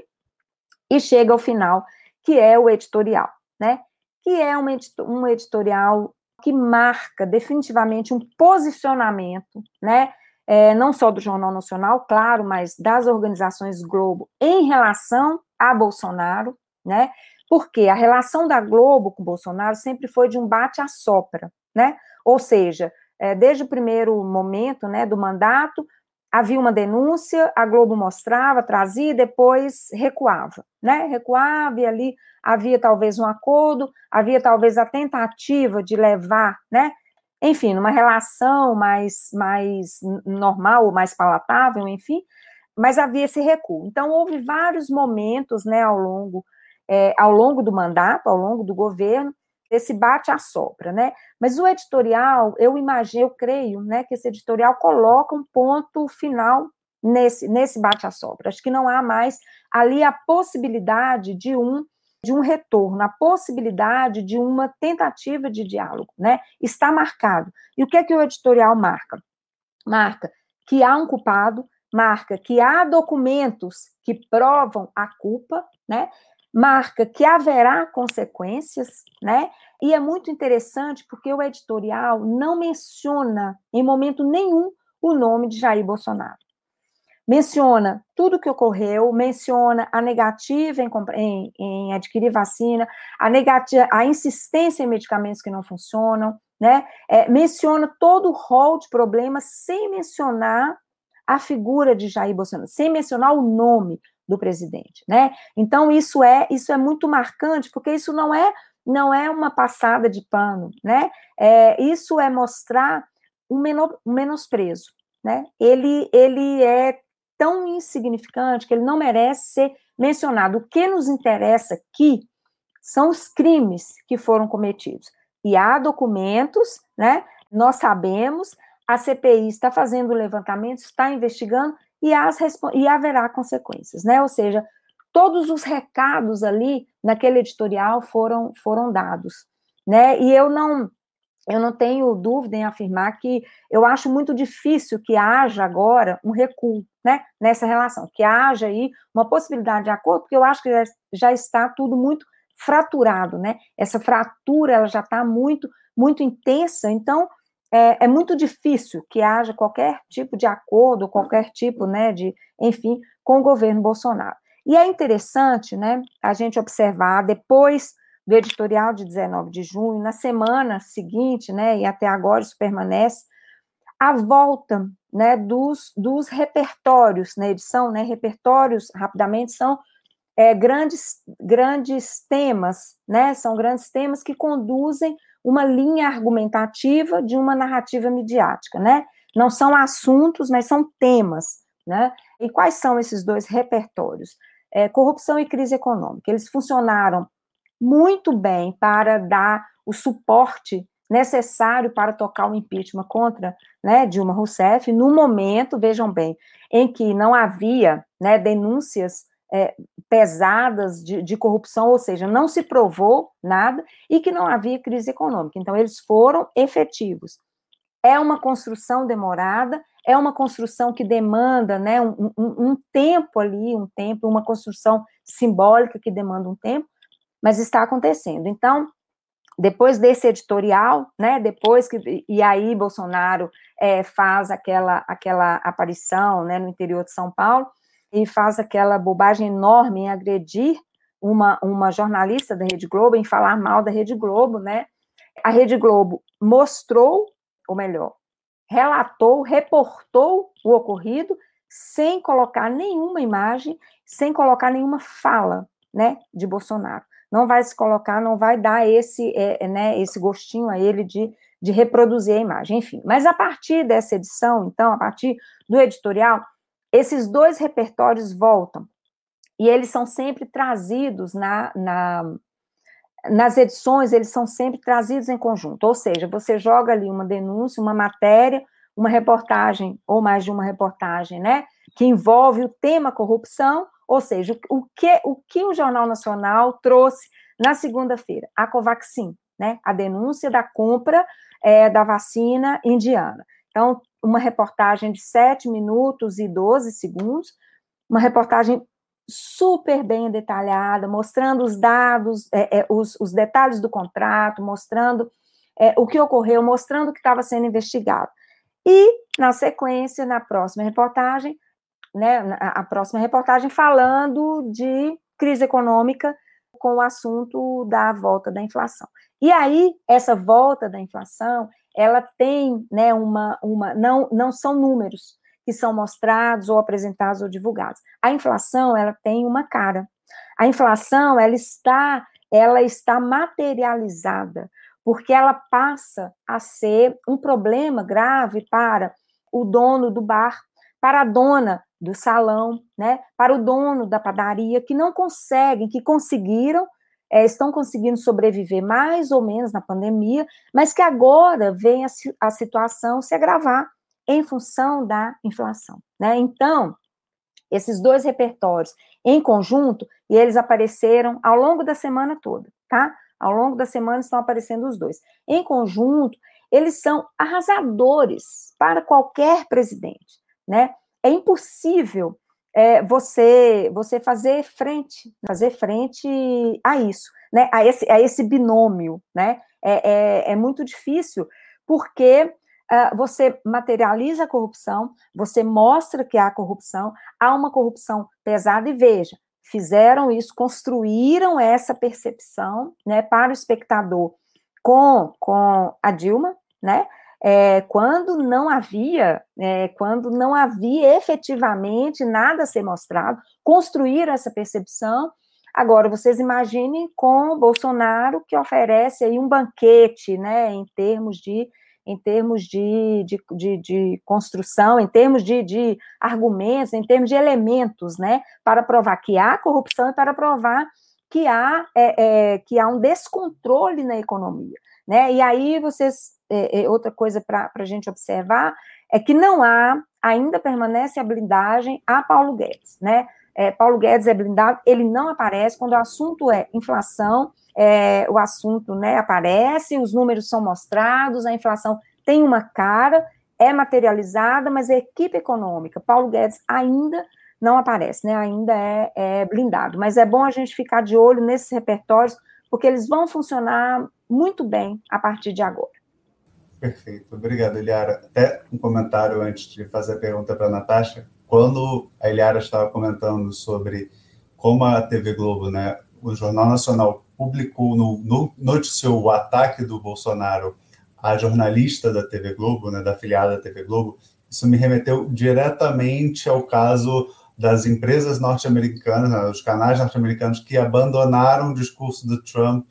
e chega ao final, que é o editorial, né? Que é um, um editorial que marca definitivamente um posicionamento, né? É, não só do Jornal Nacional, claro, mas das organizações Globo em relação a Bolsonaro, né? Porque a relação da Globo com Bolsonaro sempre foi de um bate-a-sopra, né? Ou seja, é, desde o primeiro momento, né, do mandato, havia uma denúncia, a Globo mostrava, trazia, e depois recuava, né? Recuava e ali havia talvez um acordo, havia talvez a tentativa de levar, né? Enfim, numa relação mais, mais normal mais palatável, enfim, mas havia esse recuo. Então, houve vários momentos, né, ao longo, é, ao longo do mandato, ao longo do governo, esse bate-a-sopra, né? Mas o editorial, eu imagino, eu creio, né, que esse editorial coloca um ponto final nesse, nesse bate-a-sopra. Acho que não há mais ali a possibilidade de um de um retorno, a possibilidade de uma tentativa de diálogo, né? Está marcado. E o que é que o editorial marca? Marca que há um culpado, marca que há documentos que provam a culpa, né? marca que haverá consequências, né? E é muito interessante porque o editorial não menciona em momento nenhum o nome de Jair Bolsonaro. Menciona tudo o que ocorreu, menciona a negativa em, em, em adquirir vacina, a, negativa, a insistência em medicamentos que não funcionam, né? É, menciona todo o rol de problemas sem mencionar a figura de Jair Bolsonaro, sem mencionar o nome, do presidente, né? Então isso é isso é muito marcante porque isso não é não é uma passada de pano, né? É, isso é mostrar um, menor, um menosprezo, né? Ele ele é tão insignificante que ele não merece ser mencionado. O que nos interessa aqui são os crimes que foram cometidos. E há documentos, né? Nós sabemos, a CPI está fazendo o levantamento, está investigando, e, as, e haverá consequências, né? Ou seja, todos os recados ali naquele editorial foram, foram dados, né? E eu não eu não tenho dúvida em afirmar que eu acho muito difícil que haja agora um recuo, né, nessa relação, que haja aí uma possibilidade de acordo, porque eu acho que já, já está tudo muito fraturado, né? Essa fratura ela já está muito muito intensa, então é, é, muito difícil que haja qualquer tipo de acordo, qualquer tipo, né, de, enfim, com o governo Bolsonaro. E é interessante, né, a gente observar depois do editorial de 19 de junho, na semana seguinte, né, e até agora isso permanece, a volta, né, dos, dos repertórios na edição, né, repertórios, rapidamente, são é, grandes, grandes temas, né, são grandes temas que conduzem uma linha argumentativa de uma narrativa midiática, né? Não são assuntos, mas são temas, né? E quais são esses dois repertórios? É, corrupção e crise econômica. Eles funcionaram muito bem para dar o suporte necessário para tocar o impeachment contra né, Dilma Rousseff, no momento, vejam bem, em que não havia né, denúncias é, pesadas de, de, corrupção, ou seja, não se provou nada e que não havia crise econômica. Então, eles foram efetivos. É uma construção demorada, é uma construção que demanda né, um, um, um tempo ali, um tempo, uma construção simbólica que demanda um tempo, mas está acontecendo. Então, depois desse editorial, né, depois que e aí Bolsonaro é, faz aquela aquela aparição, né, no interior de São Paulo, e faz aquela bobagem enorme em agredir uma, uma jornalista da Rede Globo, em falar mal da Rede Globo, né? A Rede Globo mostrou, ou melhor, relatou, reportou o ocorrido, sem colocar nenhuma imagem, sem colocar nenhuma fala, né, de Bolsonaro. Não vai se colocar, não vai dar esse, é, né, esse gostinho a ele de, de reproduzir a imagem, enfim. Mas a partir dessa edição, então, a partir do editorial, esses dois repertórios voltam e eles são sempre trazidos na, na, nas edições, eles são sempre trazidos em conjunto, ou seja, você joga ali uma denúncia, uma matéria, uma reportagem, ou mais de uma reportagem, né, que envolve o tema corrupção, ou seja, o que o, que o Jornal Nacional trouxe na segunda-feira? A Covaxin, né, a denúncia da compra é, da vacina indiana. Então, uma reportagem de 7 minutos e 12 segundos, uma reportagem super bem detalhada, mostrando os dados, é, é, os, os, detalhes do contrato, mostrando é, o que ocorreu, mostrando o que estava sendo investigado. E, na sequência, na próxima reportagem, né, a próxima reportagem falando de crise econômica com o assunto da volta da inflação. E aí, essa volta da inflação, ela tem, né, uma, uma não, não são números, que são mostrados ou apresentados ou divulgados. A inflação, ela tem uma cara. A inflação, ela está, ela está materializada, porque ela passa a ser um problema grave para o dono do bar, para a dona do salão, né, para o dono da padaria, que não conseguem, que conseguiram, é, estão conseguindo sobreviver mais ou menos na pandemia, mas que agora vem a, a situação se agravar em função da inflação. Né? Então, esses dois repertórios em conjunto, e eles apareceram ao longo da semana toda, tá? Ao longo da semana estão aparecendo os dois. Em conjunto, eles são arrasadores para qualquer presidente, né? É impossível é, você você fazer frente, fazer frente a isso, né? A esse, a esse binômio, né? É, é, é muito difícil, porque uh, você materializa a corrupção, você mostra que há corrupção, há uma corrupção pesada, e veja, fizeram isso, construíram essa percepção né, para o espectador com, com a Dilma, né? É, quando não havia, é, quando não havia efetivamente nada a ser mostrado, construíram essa percepção. Agora, vocês imaginem com Bolsonaro que oferece aí um banquete, né, em termos de em termos de, de, de, de construção, em termos de, de, argumentos, em termos de elementos, né, para provar que há corrupção e para provar que há, é, é, que há um descontrole na economia. Né? E aí vocês, é, é outra coisa para a gente observar é que não há, ainda permanece a blindagem a Paulo Guedes, né? É, Paulo Guedes é blindado, ele não aparece quando o assunto é inflação, é, o assunto né, aparece, os números são mostrados, a inflação tem uma cara, é materializada, mas a equipe econômica, Paulo Guedes, ainda não aparece, né? ainda é, é blindado. Mas é bom a gente ficar de olho nesses repertórios, porque eles vão funcionar muito bem a partir de agora. Perfeito, obrigado, Eliara. Até um comentário antes de fazer a pergunta para a Natasha. Quando a Eliara estava comentando sobre como a TV Globo, né, o Jornal Nacional publicou, no, no, noticiou o ataque do Bolsonaro à jornalista da TV Globo, né, da afiliada da TV Globo, isso me remeteu diretamente ao caso das empresas norte-americanas, né, os canais norte-americanos que abandonaram o discurso do Trump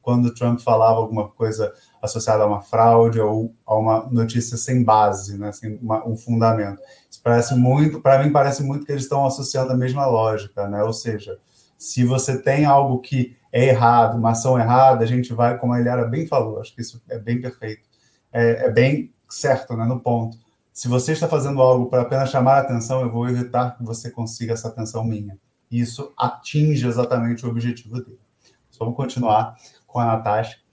quando Trump falava alguma coisa associada a uma fraude ou a uma notícia sem base, né, sem uma, um fundamento. Isso parece muito, para mim parece muito que eles estão associando a mesma lógica, né? Ou seja, se você tem algo que é errado, uma ação errada, a gente vai, como a Eliara bem falou, acho que isso é bem perfeito, é, é bem certo, né, no ponto. Se você está fazendo algo para apenas chamar a atenção, eu vou evitar que você consiga essa atenção minha. E isso atinge exatamente o objetivo dele. Vamos continuar com a Natasha.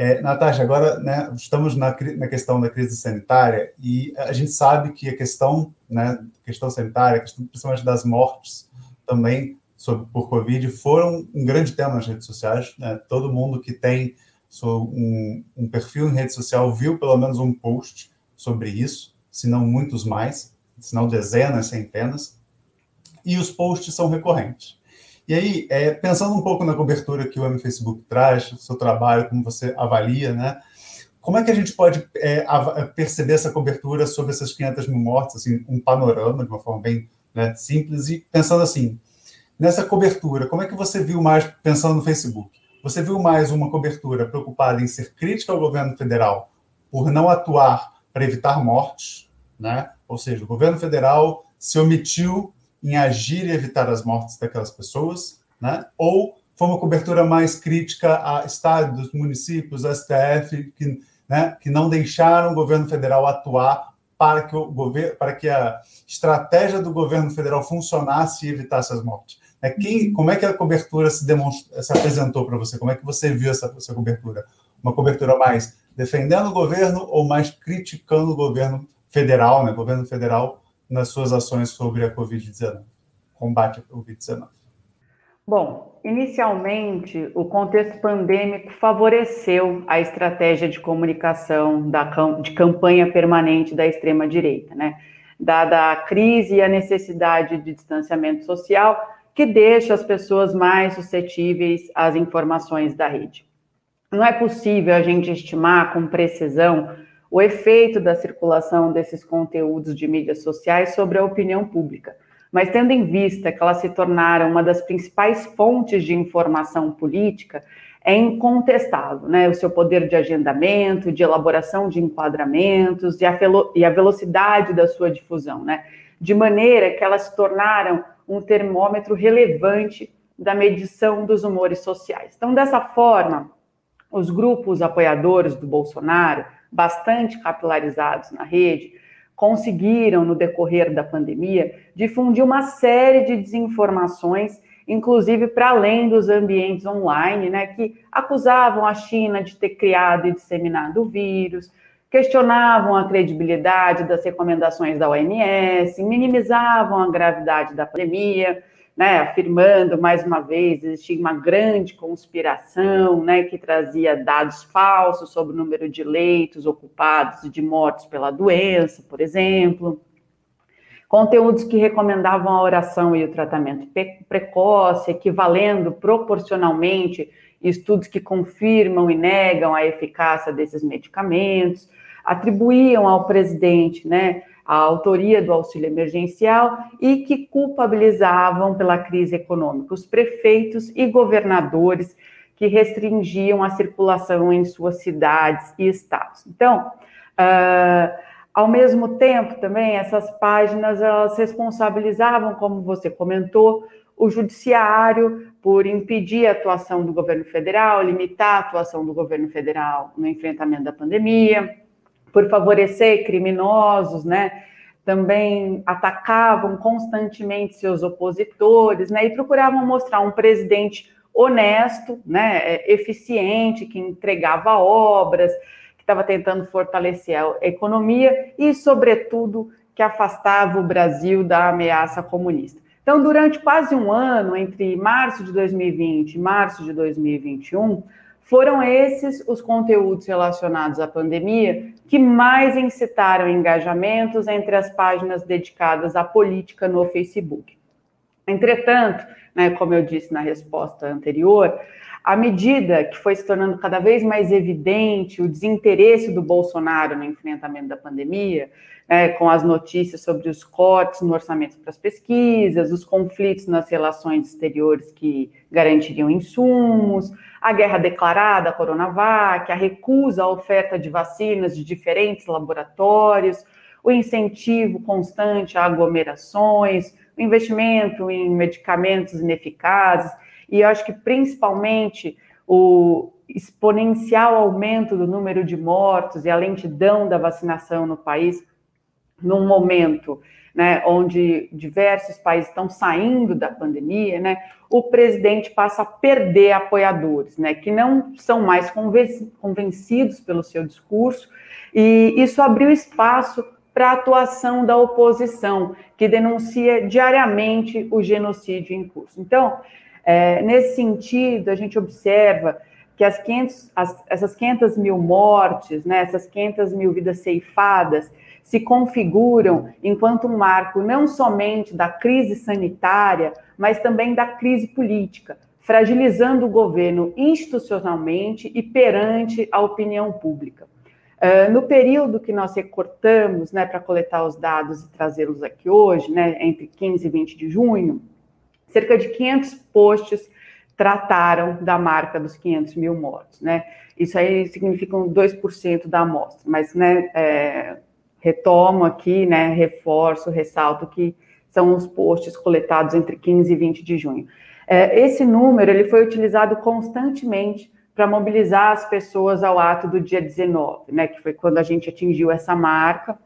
É, Natasha, agora né, estamos na, na, questão da crise sanitária e a gente sabe que a questão, né, questão sanitária, questão principalmente das mortes, também sobre, por Covid foram um grande tema nas redes sociais. Né? Todo mundo que tem um, um, perfil em rede social viu pelo menos um post sobre isso, se não muitos mais, se não dezenas, centenas. E os posts são recorrentes. E aí, é, pensando um pouco na cobertura que o M Facebook traz, o seu trabalho, como você avalia, né? Como é que a gente pode é, perceber essa cobertura sobre essas 500 mil mortes, assim, um panorama de uma forma bem né, simples e pensando assim, nessa cobertura, como é que você viu mais, pensando no Facebook, você viu mais uma cobertura preocupada em ser crítica ao governo federal por não atuar para evitar mortes, né? ou seja, o governo federal se omitiu em agir e evitar as mortes daquelas pessoas, né? ou foi uma cobertura mais crítica a estados, municípios, STF, que, né, que não deixaram o governo federal atuar para que, o governo, para que a estratégia do governo federal funcionasse e evitasse as mortes. É, quem, como é que a cobertura se, se apresentou para você? Como é que você viu essa, essa cobertura? Uma cobertura mais defendendo o governo ou mais criticando o governo federal, né, governo federal, nas suas ações sobre a Covid-19, combate à Covid-19? Bom, inicialmente, o contexto pandêmico favoreceu a estratégia de comunicação da, de campanha permanente da extrema-direita, né? Dada a crise e a necessidade de distanciamento social, que deixa as pessoas mais suscetíveis às informações da rede. Não é possível a gente estimar com precisão o efeito da circulação desses conteúdos de mídias sociais sobre a opinião pública, mas tendo em vista que elas se tornaram uma das principais fontes de informação política, é incontestável, né? O seu poder de agendamento, de elaboração de enquadramentos e a, e a velocidade da sua difusão, né? De maneira que elas se tornaram um termômetro relevante da medição dos humores sociais. Então, dessa forma, os grupos apoiadores do Bolsonaro, bastante capilarizados na rede, conseguiram, no decorrer da pandemia, difundir uma série de desinformações, inclusive para além dos ambientes online, né, que acusavam a China de ter criado e disseminado o vírus, questionavam a credibilidade das recomendações da OMS, minimizavam a gravidade da pandemia, né, afirmando mais uma vez existia uma grande conspiração, né, que trazia dados falsos sobre o número de leitos ocupados e de mortes pela doença, por exemplo. Conteúdos que recomendavam a oração e o tratamento precoce, equivalendo proporcionalmente estudos que confirmam e negam a eficácia desses medicamentos atribuíam ao presidente né, a autoria do auxílio emergencial e que culpabilizavam pela crise econômica os prefeitos e governadores que restringiam a circulação em suas cidades e estados. Então, uh, ao mesmo tempo, também essas páginas elas responsabilizavam, como você comentou, o judiciário por impedir a atuação do governo federal, limitar a atuação do governo federal no enfrentamento da pandemia por favorecer criminosos, né? Também atacavam constantemente seus opositores, né? E procuravam mostrar um presidente honesto, né? É, eficiente, que entregava obras, que estava tentando fortalecer a economia e, sobretudo, que afastava o Brasil da ameaça comunista. Então, durante quase um ano, entre março de 2020 e março de 2021, foram esses os conteúdos relacionados à pandemia que mais incitaram engajamentos entre as páginas dedicadas à política no Facebook. Entretanto, né, como eu disse na resposta anterior, à medida que foi se tornando cada vez mais evidente o desinteresse do Bolsonaro no enfrentamento da pandemia, né, com as notícias sobre os cortes no orçamento para as pesquisas, os conflitos nas relações exteriores que garantiriam insumos, a guerra declarada à Coronavac, a recusa à oferta de vacinas de diferentes laboratórios, o incentivo constante a aglomerações, o investimento em medicamentos ineficazes, e eu acho que principalmente o exponencial aumento do número de mortos e a lentidão da vacinação no país, num momento né, onde diversos países estão saindo da pandemia, né, o presidente passa a perder apoiadores, né, que não são mais convencidos pelo seu discurso, e isso abriu espaço para a atuação da oposição, que denuncia diariamente o genocídio em curso. Então, é, nesse sentido, a gente observa que as 500, as, essas 500 mil mortes, né, essas 500 mil vidas ceifadas, se configuram enquanto um marco não somente da crise sanitária, mas também da crise política, fragilizando o governo institucionalmente e perante a opinião pública. Uh, no período que nós recortamos né, para coletar os dados e trazê-los aqui hoje, né, entre 15 e 20 de junho, cerca de 500 posts trataram da marca dos 500 mil mortos, né? Isso aí significa 2% da amostra, mas, né, é, retomo aqui, né, reforço, ressalto que são os posts coletados entre 15 e 20 de junho. É, esse número, ele foi utilizado constantemente para mobilizar as pessoas ao ato do dia 19, né, que foi quando a gente atingiu essa marca,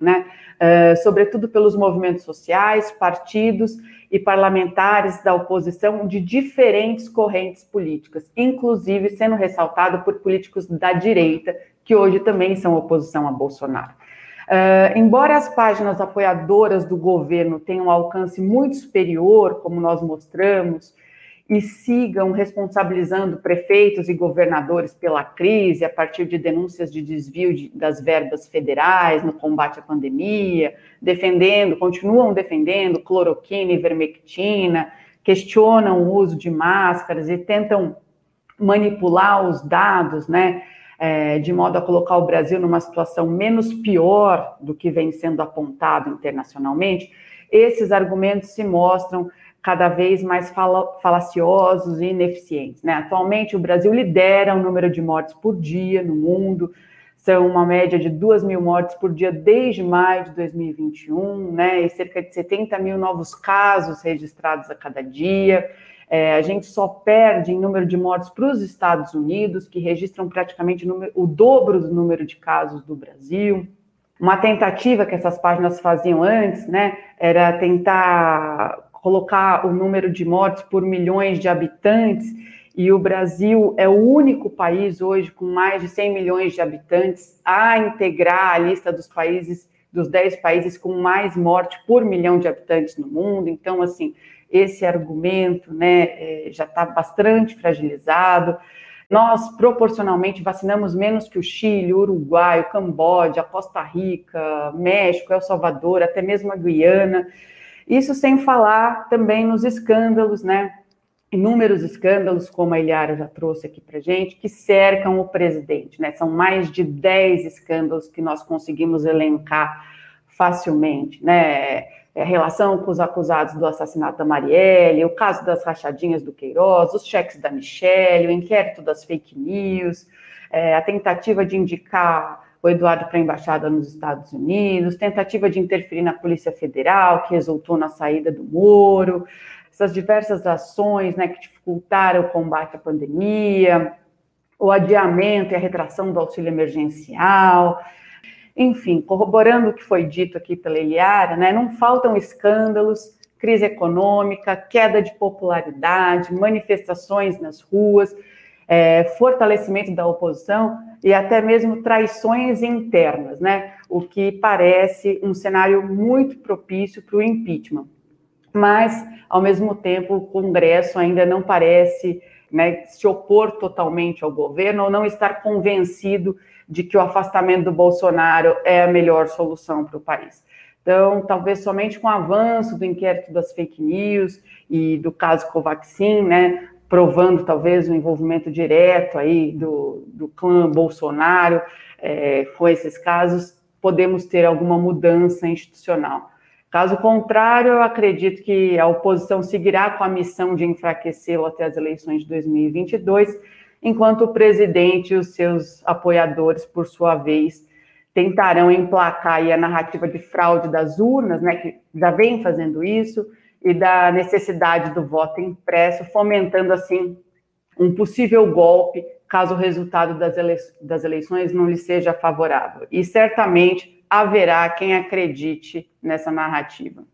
né, é, sobretudo pelos movimentos sociais, partidos e parlamentares da oposição de diferentes correntes políticas, inclusive sendo ressaltado por políticos da direita, que hoje também são oposição a Bolsonaro. Uh, embora as páginas apoiadoras do governo tenham um alcance muito superior, como nós mostramos, e sigam responsabilizando prefeitos e governadores pela crise a partir de denúncias de desvio de, das verbas federais no combate à pandemia, defendendo, continuam defendendo cloroquina e vermectina, questionam o uso de máscaras e tentam manipular os dados, né, é, de modo a colocar o Brasil numa situação menos pior do que vem sendo apontado internacionalmente, esses argumentos se mostram cada vez mais falaciosos e ineficientes. Né? Atualmente, o Brasil lidera o número de mortes por dia no mundo, são uma média de 2 mil mortes por dia desde maio de 2021, né? e cerca de 70 mil novos casos registrados a cada dia. É, a gente só perde em número de mortes para os Estados Unidos, que registram praticamente o dobro do número de casos do Brasil. Uma tentativa que essas páginas faziam antes, né, era tentar colocar o número de mortes por milhões de habitantes, e o Brasil é o único país hoje com mais de 100 milhões de habitantes a integrar a lista dos países, dos 10 países com mais morte por milhão de habitantes no mundo. Então, assim, esse argumento né, é, já está bastante fragilizado. Nós, proporcionalmente, vacinamos menos que o Chile, o Uruguai, o Camboja, Costa Rica, México, El Salvador, até mesmo a Guiana. Isso sem falar também nos escândalos, né? Inúmeros escândalos, como a Ilhara já trouxe aqui para gente, que cercam o presidente, né? São mais de 10 escândalos que nós conseguimos elencar facilmente, né? É, relação com os acusados do assassinato da Marielle, o caso das rachadinhas do Queiroz, os cheques da Michelle, o inquérito das fake news, é, a tentativa de indicar o Eduardo para a embaixada nos Estados Unidos, tentativa de interferir na Polícia Federal, que resultou na saída do Moro, essas diversas ações né, que dificultaram o combate à pandemia, o adiamento e a retração do auxílio emergencial. Enfim, corroborando o que foi dito aqui pela Eliara, né, não faltam escândalos, crise econômica, queda de popularidade, manifestações nas ruas, é, fortalecimento da oposição e até mesmo traições internas, né? O que parece um cenário muito propício para o impeachment. Mas, ao mesmo tempo, o Congresso ainda não parece né, se opor totalmente ao governo ou não estar convencido de que o afastamento do Bolsonaro é a melhor solução para o país. Então, talvez somente com o avanço do inquérito das fake news e do caso Covaxin, né, provando talvez o envolvimento direto aí do, do clã Bolsonaro é, com esses casos, podemos ter alguma mudança institucional. Caso contrário, eu acredito que a oposição seguirá com a missão de enfraquecê-lo até as eleições de 2022, enquanto o presidente e os seus apoiadores, por sua vez, tentarão emplacar a narrativa de fraude das urnas, né, que já vem fazendo isso, e da necessidade do voto impresso, fomentando assim um possível golpe caso o resultado das, ele das eleições não lhe seja favorável. E certamente haverá quem acredite nessa narrativa.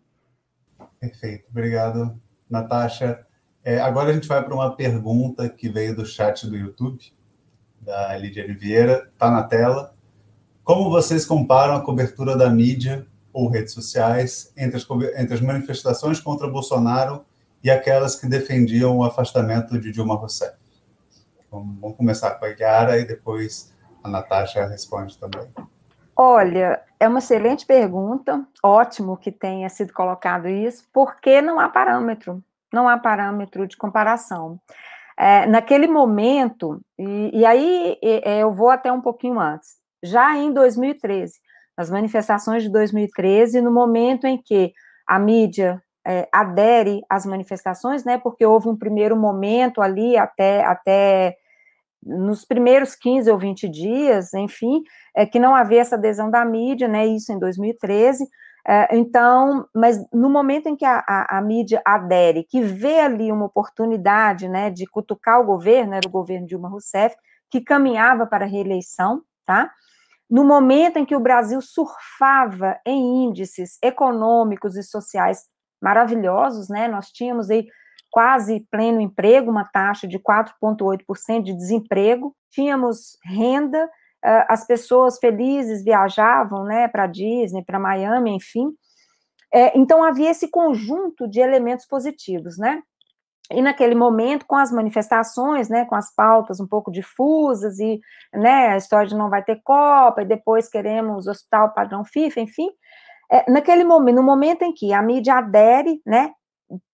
Perfeito, obrigado, Natasha. É, agora a gente vai para uma pergunta que veio do chat do YouTube, da Lídia Vieira, está na tela. Como vocês comparam a cobertura da mídia ou redes sociais entre as, entre as manifestações contra Bolsonaro e aquelas que defendiam o afastamento de Dilma Rousseff? Vamos, vamos começar com a Yara e depois a Natasha responde também. Olha, é uma excelente pergunta, ótimo que tenha sido colocado isso, porque não há parâmetro, não há parâmetro de comparação. É, naquele momento, e, e aí e, eu vou até um pouquinho antes, já em 2013, nas manifestações de 2013, no momento em que a mídia é, adere às manifestações, né, porque houve um primeiro momento ali, até, até nos primeiros 15 ou 20 dias, enfim, é, que não havia essa adesão da mídia, né, isso em 2013, é, então, mas no momento em que a, a, a, mídia adere, que vê ali uma oportunidade, né, de cutucar o governo, era o governo Dilma Rousseff, que caminhava para a reeleição, tá, no momento em que o Brasil surfava em índices econômicos e sociais maravilhosos, né? Nós tínhamos aí quase pleno emprego, uma taxa de 4,8% de desemprego, tínhamos renda, as pessoas felizes viajavam, né, para Disney, para Miami, enfim. É, então havia esse conjunto de elementos positivos, né? E naquele momento, com as manifestações, né, com as pautas um pouco difusas, e né, a história de não vai ter Copa, e depois queremos hospital padrão FIFA, enfim, é, naquele momento, no momento em que a mídia adere, né,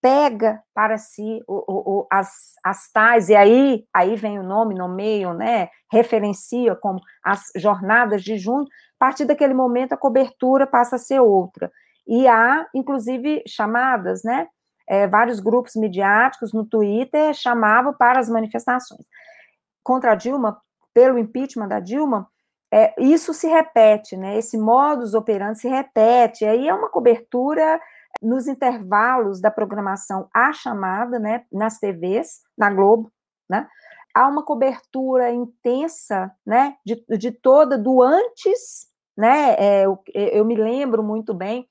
pega para si o, o, o, as, as tais, e aí, aí vem o nome, nomeio, né, referencia como as jornadas de junho, a partir daquele momento a cobertura passa a ser outra. E há, inclusive, chamadas, né, é, vários grupos midiáticos no Twitter chamavam para as manifestações. Contra a Dilma, pelo impeachment da Dilma, é, isso se repete, né? Esse modus operandi se repete. Aí é uma cobertura nos intervalos da programação à chamada, né? Nas TVs, na Globo, né? Há uma cobertura intensa, né? De, de toda do antes, né? É, eu, eu me lembro muito bem.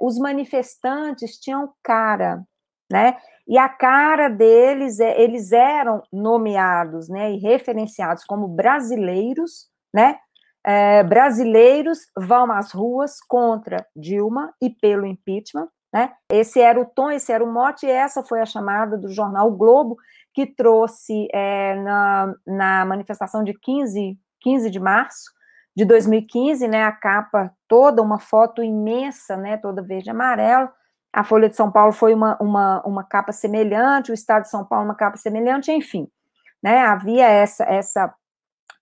Os manifestantes tinham cara, né? E a cara deles, é, eles eram nomeados, né, e referenciados como brasileiros, né? É, brasileiros vão às ruas contra Dilma e pelo impeachment, né? Esse era o tom, esse era o mote, e essa foi a chamada do jornal o Globo, que trouxe é, na, na manifestação de 15, 15 de março de 2015, né, a capa toda, uma foto imensa, né, toda verde e amarelo, a Folha de São Paulo foi uma, uma, uma capa semelhante, o Estado de São Paulo uma capa semelhante, enfim, né, havia essa, essa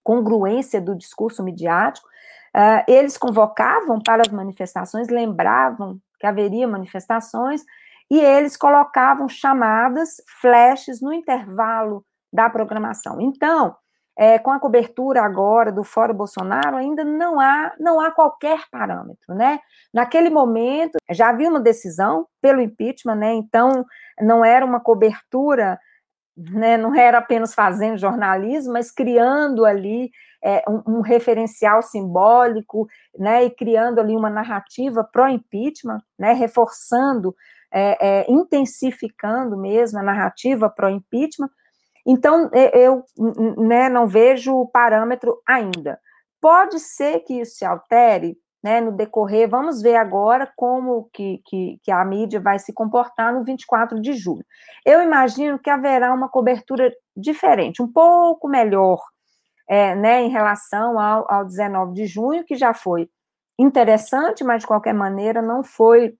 congruência do discurso midiático, uh, eles convocavam para as manifestações, lembravam que haveria manifestações, e eles colocavam chamadas, flashes no intervalo da programação. Então, é, com a cobertura agora do Fórum Bolsonaro, ainda não há, não há qualquer parâmetro, né? Naquele momento, já havia uma decisão pelo impeachment, né? Então, não era uma cobertura, né? não era apenas fazendo jornalismo, mas criando ali é, um, um, referencial simbólico, né? E criando ali uma narrativa pró-impeachment, né? Reforçando, é, é, intensificando mesmo a narrativa pró-impeachment, então, eu né, não vejo o parâmetro ainda. Pode ser que isso se altere né, no decorrer, vamos ver agora como que, que, que, a mídia vai se comportar no 24 de julho. Eu imagino que haverá uma cobertura diferente, um pouco melhor, é, né, em relação ao, ao 19 de junho, que já foi interessante, mas de qualquer maneira não foi,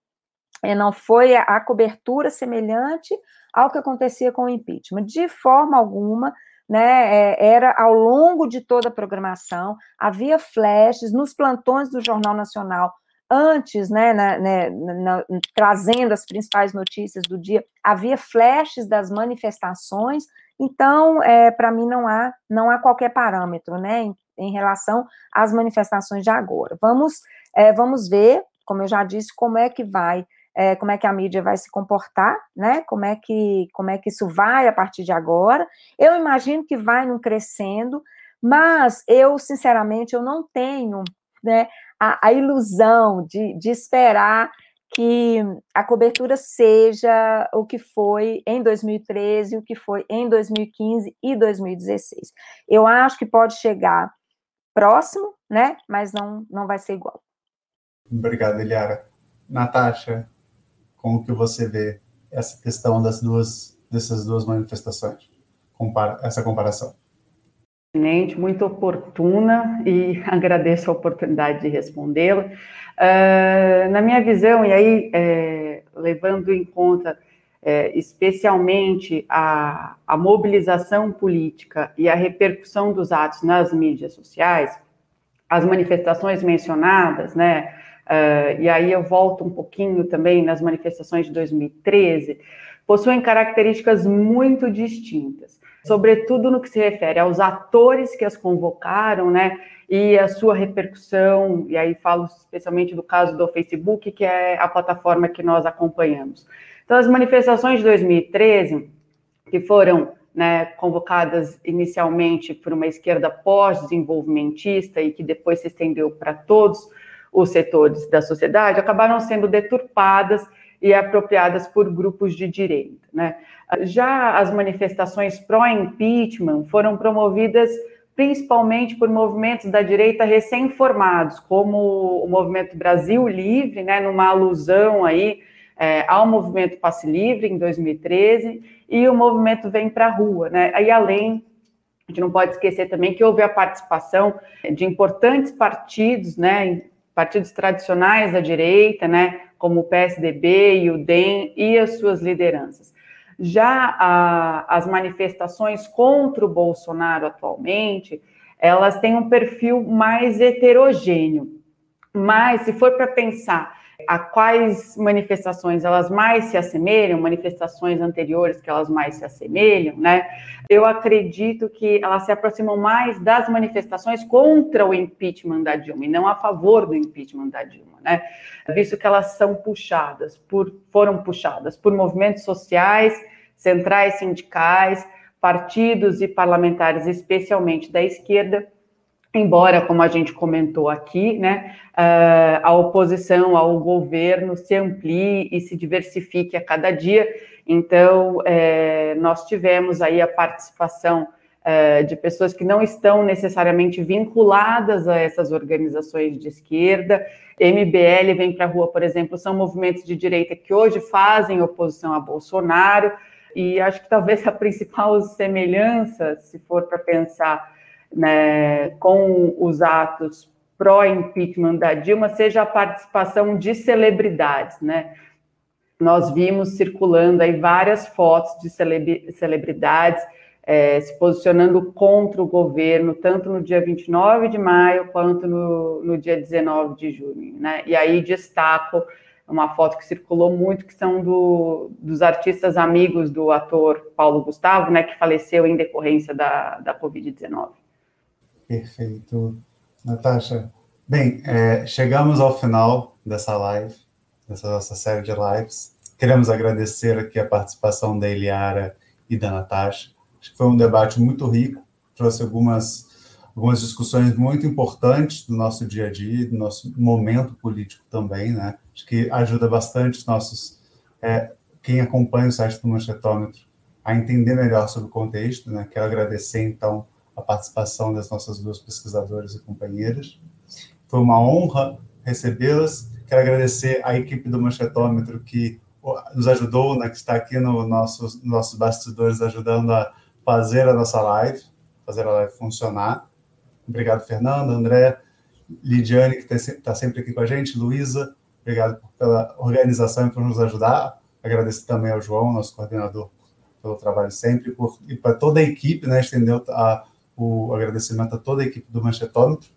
é, não foi a, a cobertura semelhante ao que acontecia com o impeachment. De forma alguma, né, é, era ao longo de toda a programação, havia flashes nos plantões do Jornal Nacional, antes, né, na, né, na, trazendo as principais notícias do dia, havia flashes das manifestações, então, é, para mim, não há, não há qualquer parâmetro, né, em, em relação às manifestações de agora. Vamos, é, vamos ver, como eu já disse, como é que vai é, como é que a mídia vai se comportar, né? Como é que como é que isso vai a partir de agora? Eu imagino que vai num crescendo, mas eu sinceramente eu não tenho, né, a, a ilusão de, de esperar que a cobertura seja o que foi em 2013, o que foi em 2015 e 2016. Eu acho que pode chegar próximo, né? Mas não, não vai ser igual. Obrigado, Eliara. Natasha, como que você vê essa questão das duas dessas duas manifestações? Compara, essa comparação. Muito oportuna e agradeço a oportunidade de respondê-la. Uh, na minha visão, e aí é, levando em conta é, especialmente a, a mobilização política e a repercussão dos atos nas mídias sociais, as manifestações mencionadas, né, uh, e aí eu volto um pouquinho também nas manifestações de 2013, possuem características muito distintas, sobretudo no que se refere aos atores que as convocaram, né, e a sua repercussão, e aí falo especialmente do caso do Facebook, que é a plataforma que nós acompanhamos. Então, as manifestações de 2013, que foram né, convocadas inicialmente por uma esquerda pós-desenvolvimentista e que depois se estendeu para todos os setores da sociedade, acabaram sendo deturpadas e apropriadas por grupos de direita. Né? Já as manifestações pró-impeachment foram promovidas principalmente por movimentos da direita recém-formados, como o Movimento Brasil Livre, né, numa alusão aí é, ao movimento Passe Livre em 2013 e o movimento Vem para a Rua, né? Aí além a gente não pode esquecer também que houve a participação de importantes partidos, né, partidos tradicionais da direita, né, como o PSDB e o DEM e as suas lideranças. Já a, as manifestações contra o Bolsonaro atualmente, elas têm um perfil mais heterogêneo. Mas se for para pensar a quais manifestações elas mais se assemelham, manifestações anteriores que elas mais se assemelham, né? Eu acredito que elas se aproximam mais das manifestações contra o impeachment da Dilma e não a favor do impeachment da Dilma, né? Visto que elas são puxadas por foram puxadas por movimentos sociais, centrais sindicais, partidos e parlamentares, especialmente da esquerda, embora, como a gente comentou aqui, né, uh, a oposição ao governo se amplie e se diversifique a cada dia. Então, é, nós tivemos aí a participação é, de pessoas que não estão necessariamente vinculadas a essas organizações de esquerda. MBL vem para a rua, por exemplo, são movimentos de direita que hoje fazem oposição a Bolsonaro. E acho que talvez a principal semelhança, se for para pensar né, com os atos pró-impeachment da Dilma seja a participação de celebridades, né? Nós vimos circulando aí várias fotos de celebridades é, se posicionando contra o governo, tanto no dia 29 de maio quanto no, no dia 19 de junho, né? E aí destaco uma foto que circulou muito, que são do, dos artistas amigos do ator Paulo Gustavo, né, que faleceu em decorrência da, da Covid-19. Perfeito. Natasha, bem, é, chegamos ao final dessa live, dessa nossa série de lives. Queremos agradecer aqui a participação da Eliara e da Natasha. Acho que foi um debate muito rico, trouxe algumas, algumas discussões muito importantes do nosso dia a dia, do nosso momento político também, né? Acho que ajuda bastante os nossos, é, quem acompanha o site do Manchetômetro a entender melhor sobre o contexto, né? Quero agradecer, então, a participação das nossas duas pesquisadoras e companheiras. Foi uma honra recebê-las. Quero agradecer à equipe do Manchetômetro que nos ajudou, né, que está aqui no nosso, nos nossos bastidores, ajudando a fazer a nossa live, fazer a live funcionar. Obrigado, Fernando, André, Lidiane, que está sempre aqui com a gente, Luísa, obrigado pela organização e por nos ajudar. Agradeço também ao João, nosso coordenador, pelo trabalho sempre, por, e para toda a equipe, né, estendeu a, o agradecimento a toda a equipe do Manchetômetro,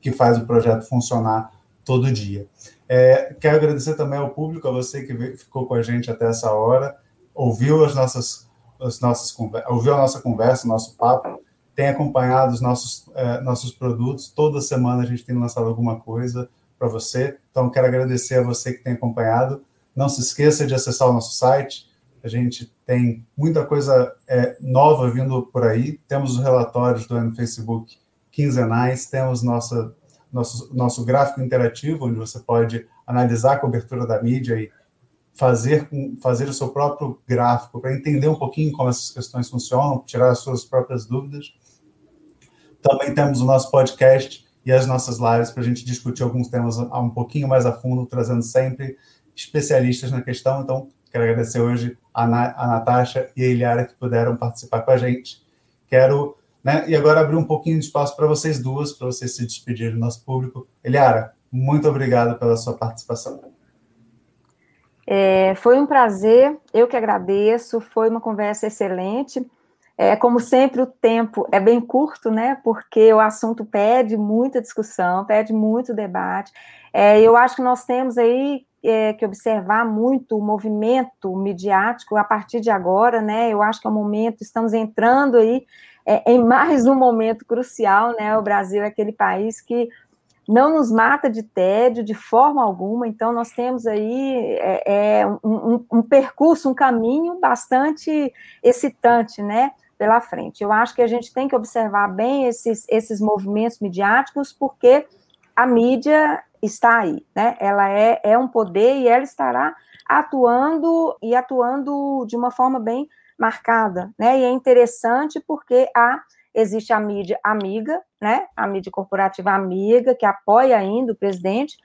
que faz o projeto funcionar todo dia. É, quero agradecer também ao público, a você que ficou com a gente até essa hora, ouviu as nossas, as nossas ouviu a nossa conversa, nosso papo, tem acompanhado os nossos, é, nossos produtos. Toda semana a gente tem lançado alguma coisa para você. Então, quero agradecer a você que tem acompanhado. Não se esqueça de acessar o nosso site, a gente tem muita coisa é, nova vindo por aí. Temos os relatórios do ano Facebook quinzenais, temos nossa, nosso, nosso gráfico interativo, onde você pode analisar a cobertura da mídia e fazer, fazer o seu próprio gráfico para entender um pouquinho como essas questões funcionam, tirar as suas próprias dúvidas. Também temos o nosso podcast e as nossas lives para a gente discutir alguns temas um pouquinho mais a fundo, trazendo sempre especialistas na questão. Então, Quero agradecer hoje a, Na, a Natasha e a Eliara que puderam participar com a gente. Quero, né, e agora abrir um pouquinho de espaço para vocês duas, para vocês se despedirem do nosso público. Eliara, muito obrigado pela sua participação. É, foi um prazer, eu que agradeço, foi uma conversa excelente. É, como sempre, o tempo é bem curto, né? Porque o assunto pede muita discussão, pede muito debate. É, eu acho que nós temos aí é, que observar muito o movimento midiático a partir de agora, né? Eu acho que é o momento, estamos entrando aí é, em mais um momento crucial, né? O Brasil é aquele país que não nos mata de tédio de forma alguma, então nós temos aí é, é um, um, percurso, um caminho bastante excitante, né, pela frente. Eu acho que a gente tem que observar bem esses, esses movimentos midiáticos, porque a mídia está aí, né, ela é, é um poder e ela estará atuando e atuando de uma forma bem marcada, né, e é interessante porque a existe a mídia amiga, né, a mídia corporativa amiga, que apoia ainda o presidente.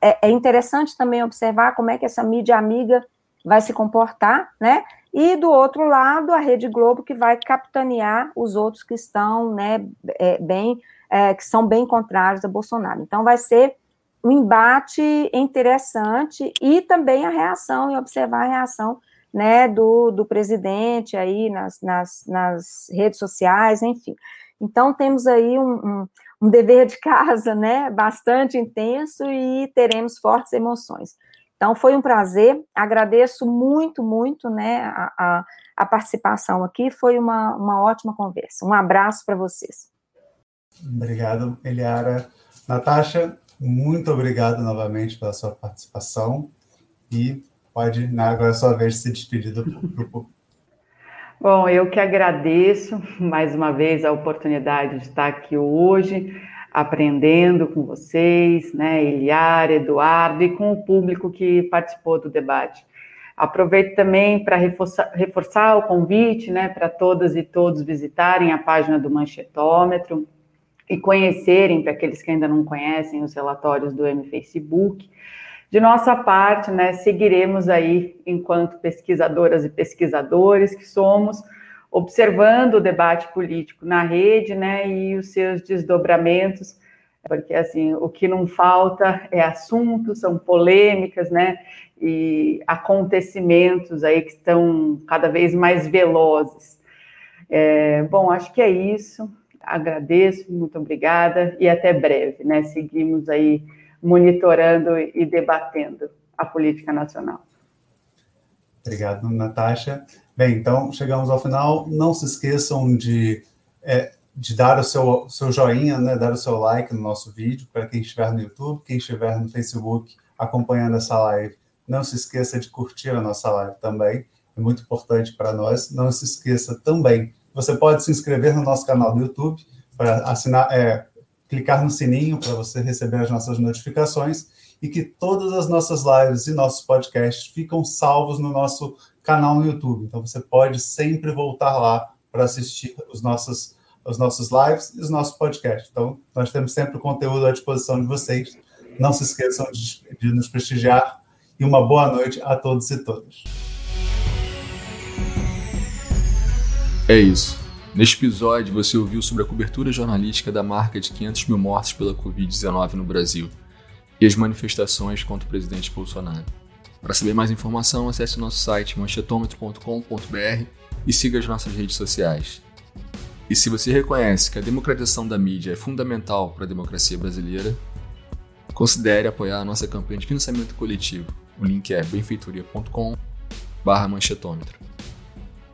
É, é, interessante também observar como é que essa mídia amiga vai se comportar, né, e do outro lado, a Rede Globo, que vai capitanear os outros que estão, né, é, bem, é, que são bem contrários a Bolsonaro. Então, vai ser um embate interessante e também a reação, e observar a reação né, do, do presidente aí nas, nas, nas redes sociais, enfim. Então, temos aí um, um, um, dever de casa, né, bastante intenso e teremos fortes emoções. Então, foi um prazer, agradeço muito, muito, né, a, a, a participação aqui, foi uma, uma ótima conversa. Um abraço para vocês. Obrigado, Eliara. Natasha, muito obrigado novamente pela sua participação e pode, né, agora é sua vez se despedir do grupo. Bom, eu que agradeço mais uma vez a oportunidade de estar aqui hoje, aprendendo com vocês, né, Eliar, Eduardo e com o público que participou do debate. Aproveito também para reforçar, reforçar, o convite, né, para todas e todos visitarem a página do Manchetômetro e conhecerem, para aqueles que ainda não conhecem, os relatórios do M Facebook. De nossa parte, né, seguiremos aí, enquanto pesquisadoras e pesquisadores que somos, observando o debate político na rede, né, e os seus desdobramentos, porque, assim, o que não falta é assunto, são polêmicas, né, e acontecimentos aí que estão cada vez mais velozes. É, bom, acho que é isso. Agradeço, muito obrigada e até breve, né? Seguimos aí monitorando e debatendo a política nacional. Obrigado, Natasha. Bem, então chegamos ao final. Não se esqueçam de, é, de dar o seu, seu joinha, né, dar o seu like no nosso vídeo, para quem estiver no YouTube, quem estiver no Facebook acompanhando essa live. Não se esqueça de curtir a nossa live também, é muito importante para nós. Não se esqueça também, você pode se inscrever no nosso canal do YouTube para assinar, é, clicar no sininho para você receber as nossas notificações e que todas as nossas lives e nossos podcasts ficam salvos no nosso canal no YouTube. Então você pode sempre voltar lá para assistir os nossos, os nossos lives e os nossos podcasts. Então nós temos sempre o conteúdo à disposição de vocês. Não se esqueçam de, de nos prestigiar e uma boa noite a todos e todas. É isso. Neste episódio, você ouviu sobre a cobertura jornalística da marca de 500 mil mortes pela Covid-19 no Brasil e as manifestações contra o presidente Bolsonaro. Para saber mais informação, acesse nosso site manchetômetro.com.br e siga as nossas redes sociais. E se você reconhece que a democratização da mídia é fundamental para a democracia brasileira, considere apoiar a nossa campanha de financiamento coletivo. O link é benfeitoria.com/manchetômetro.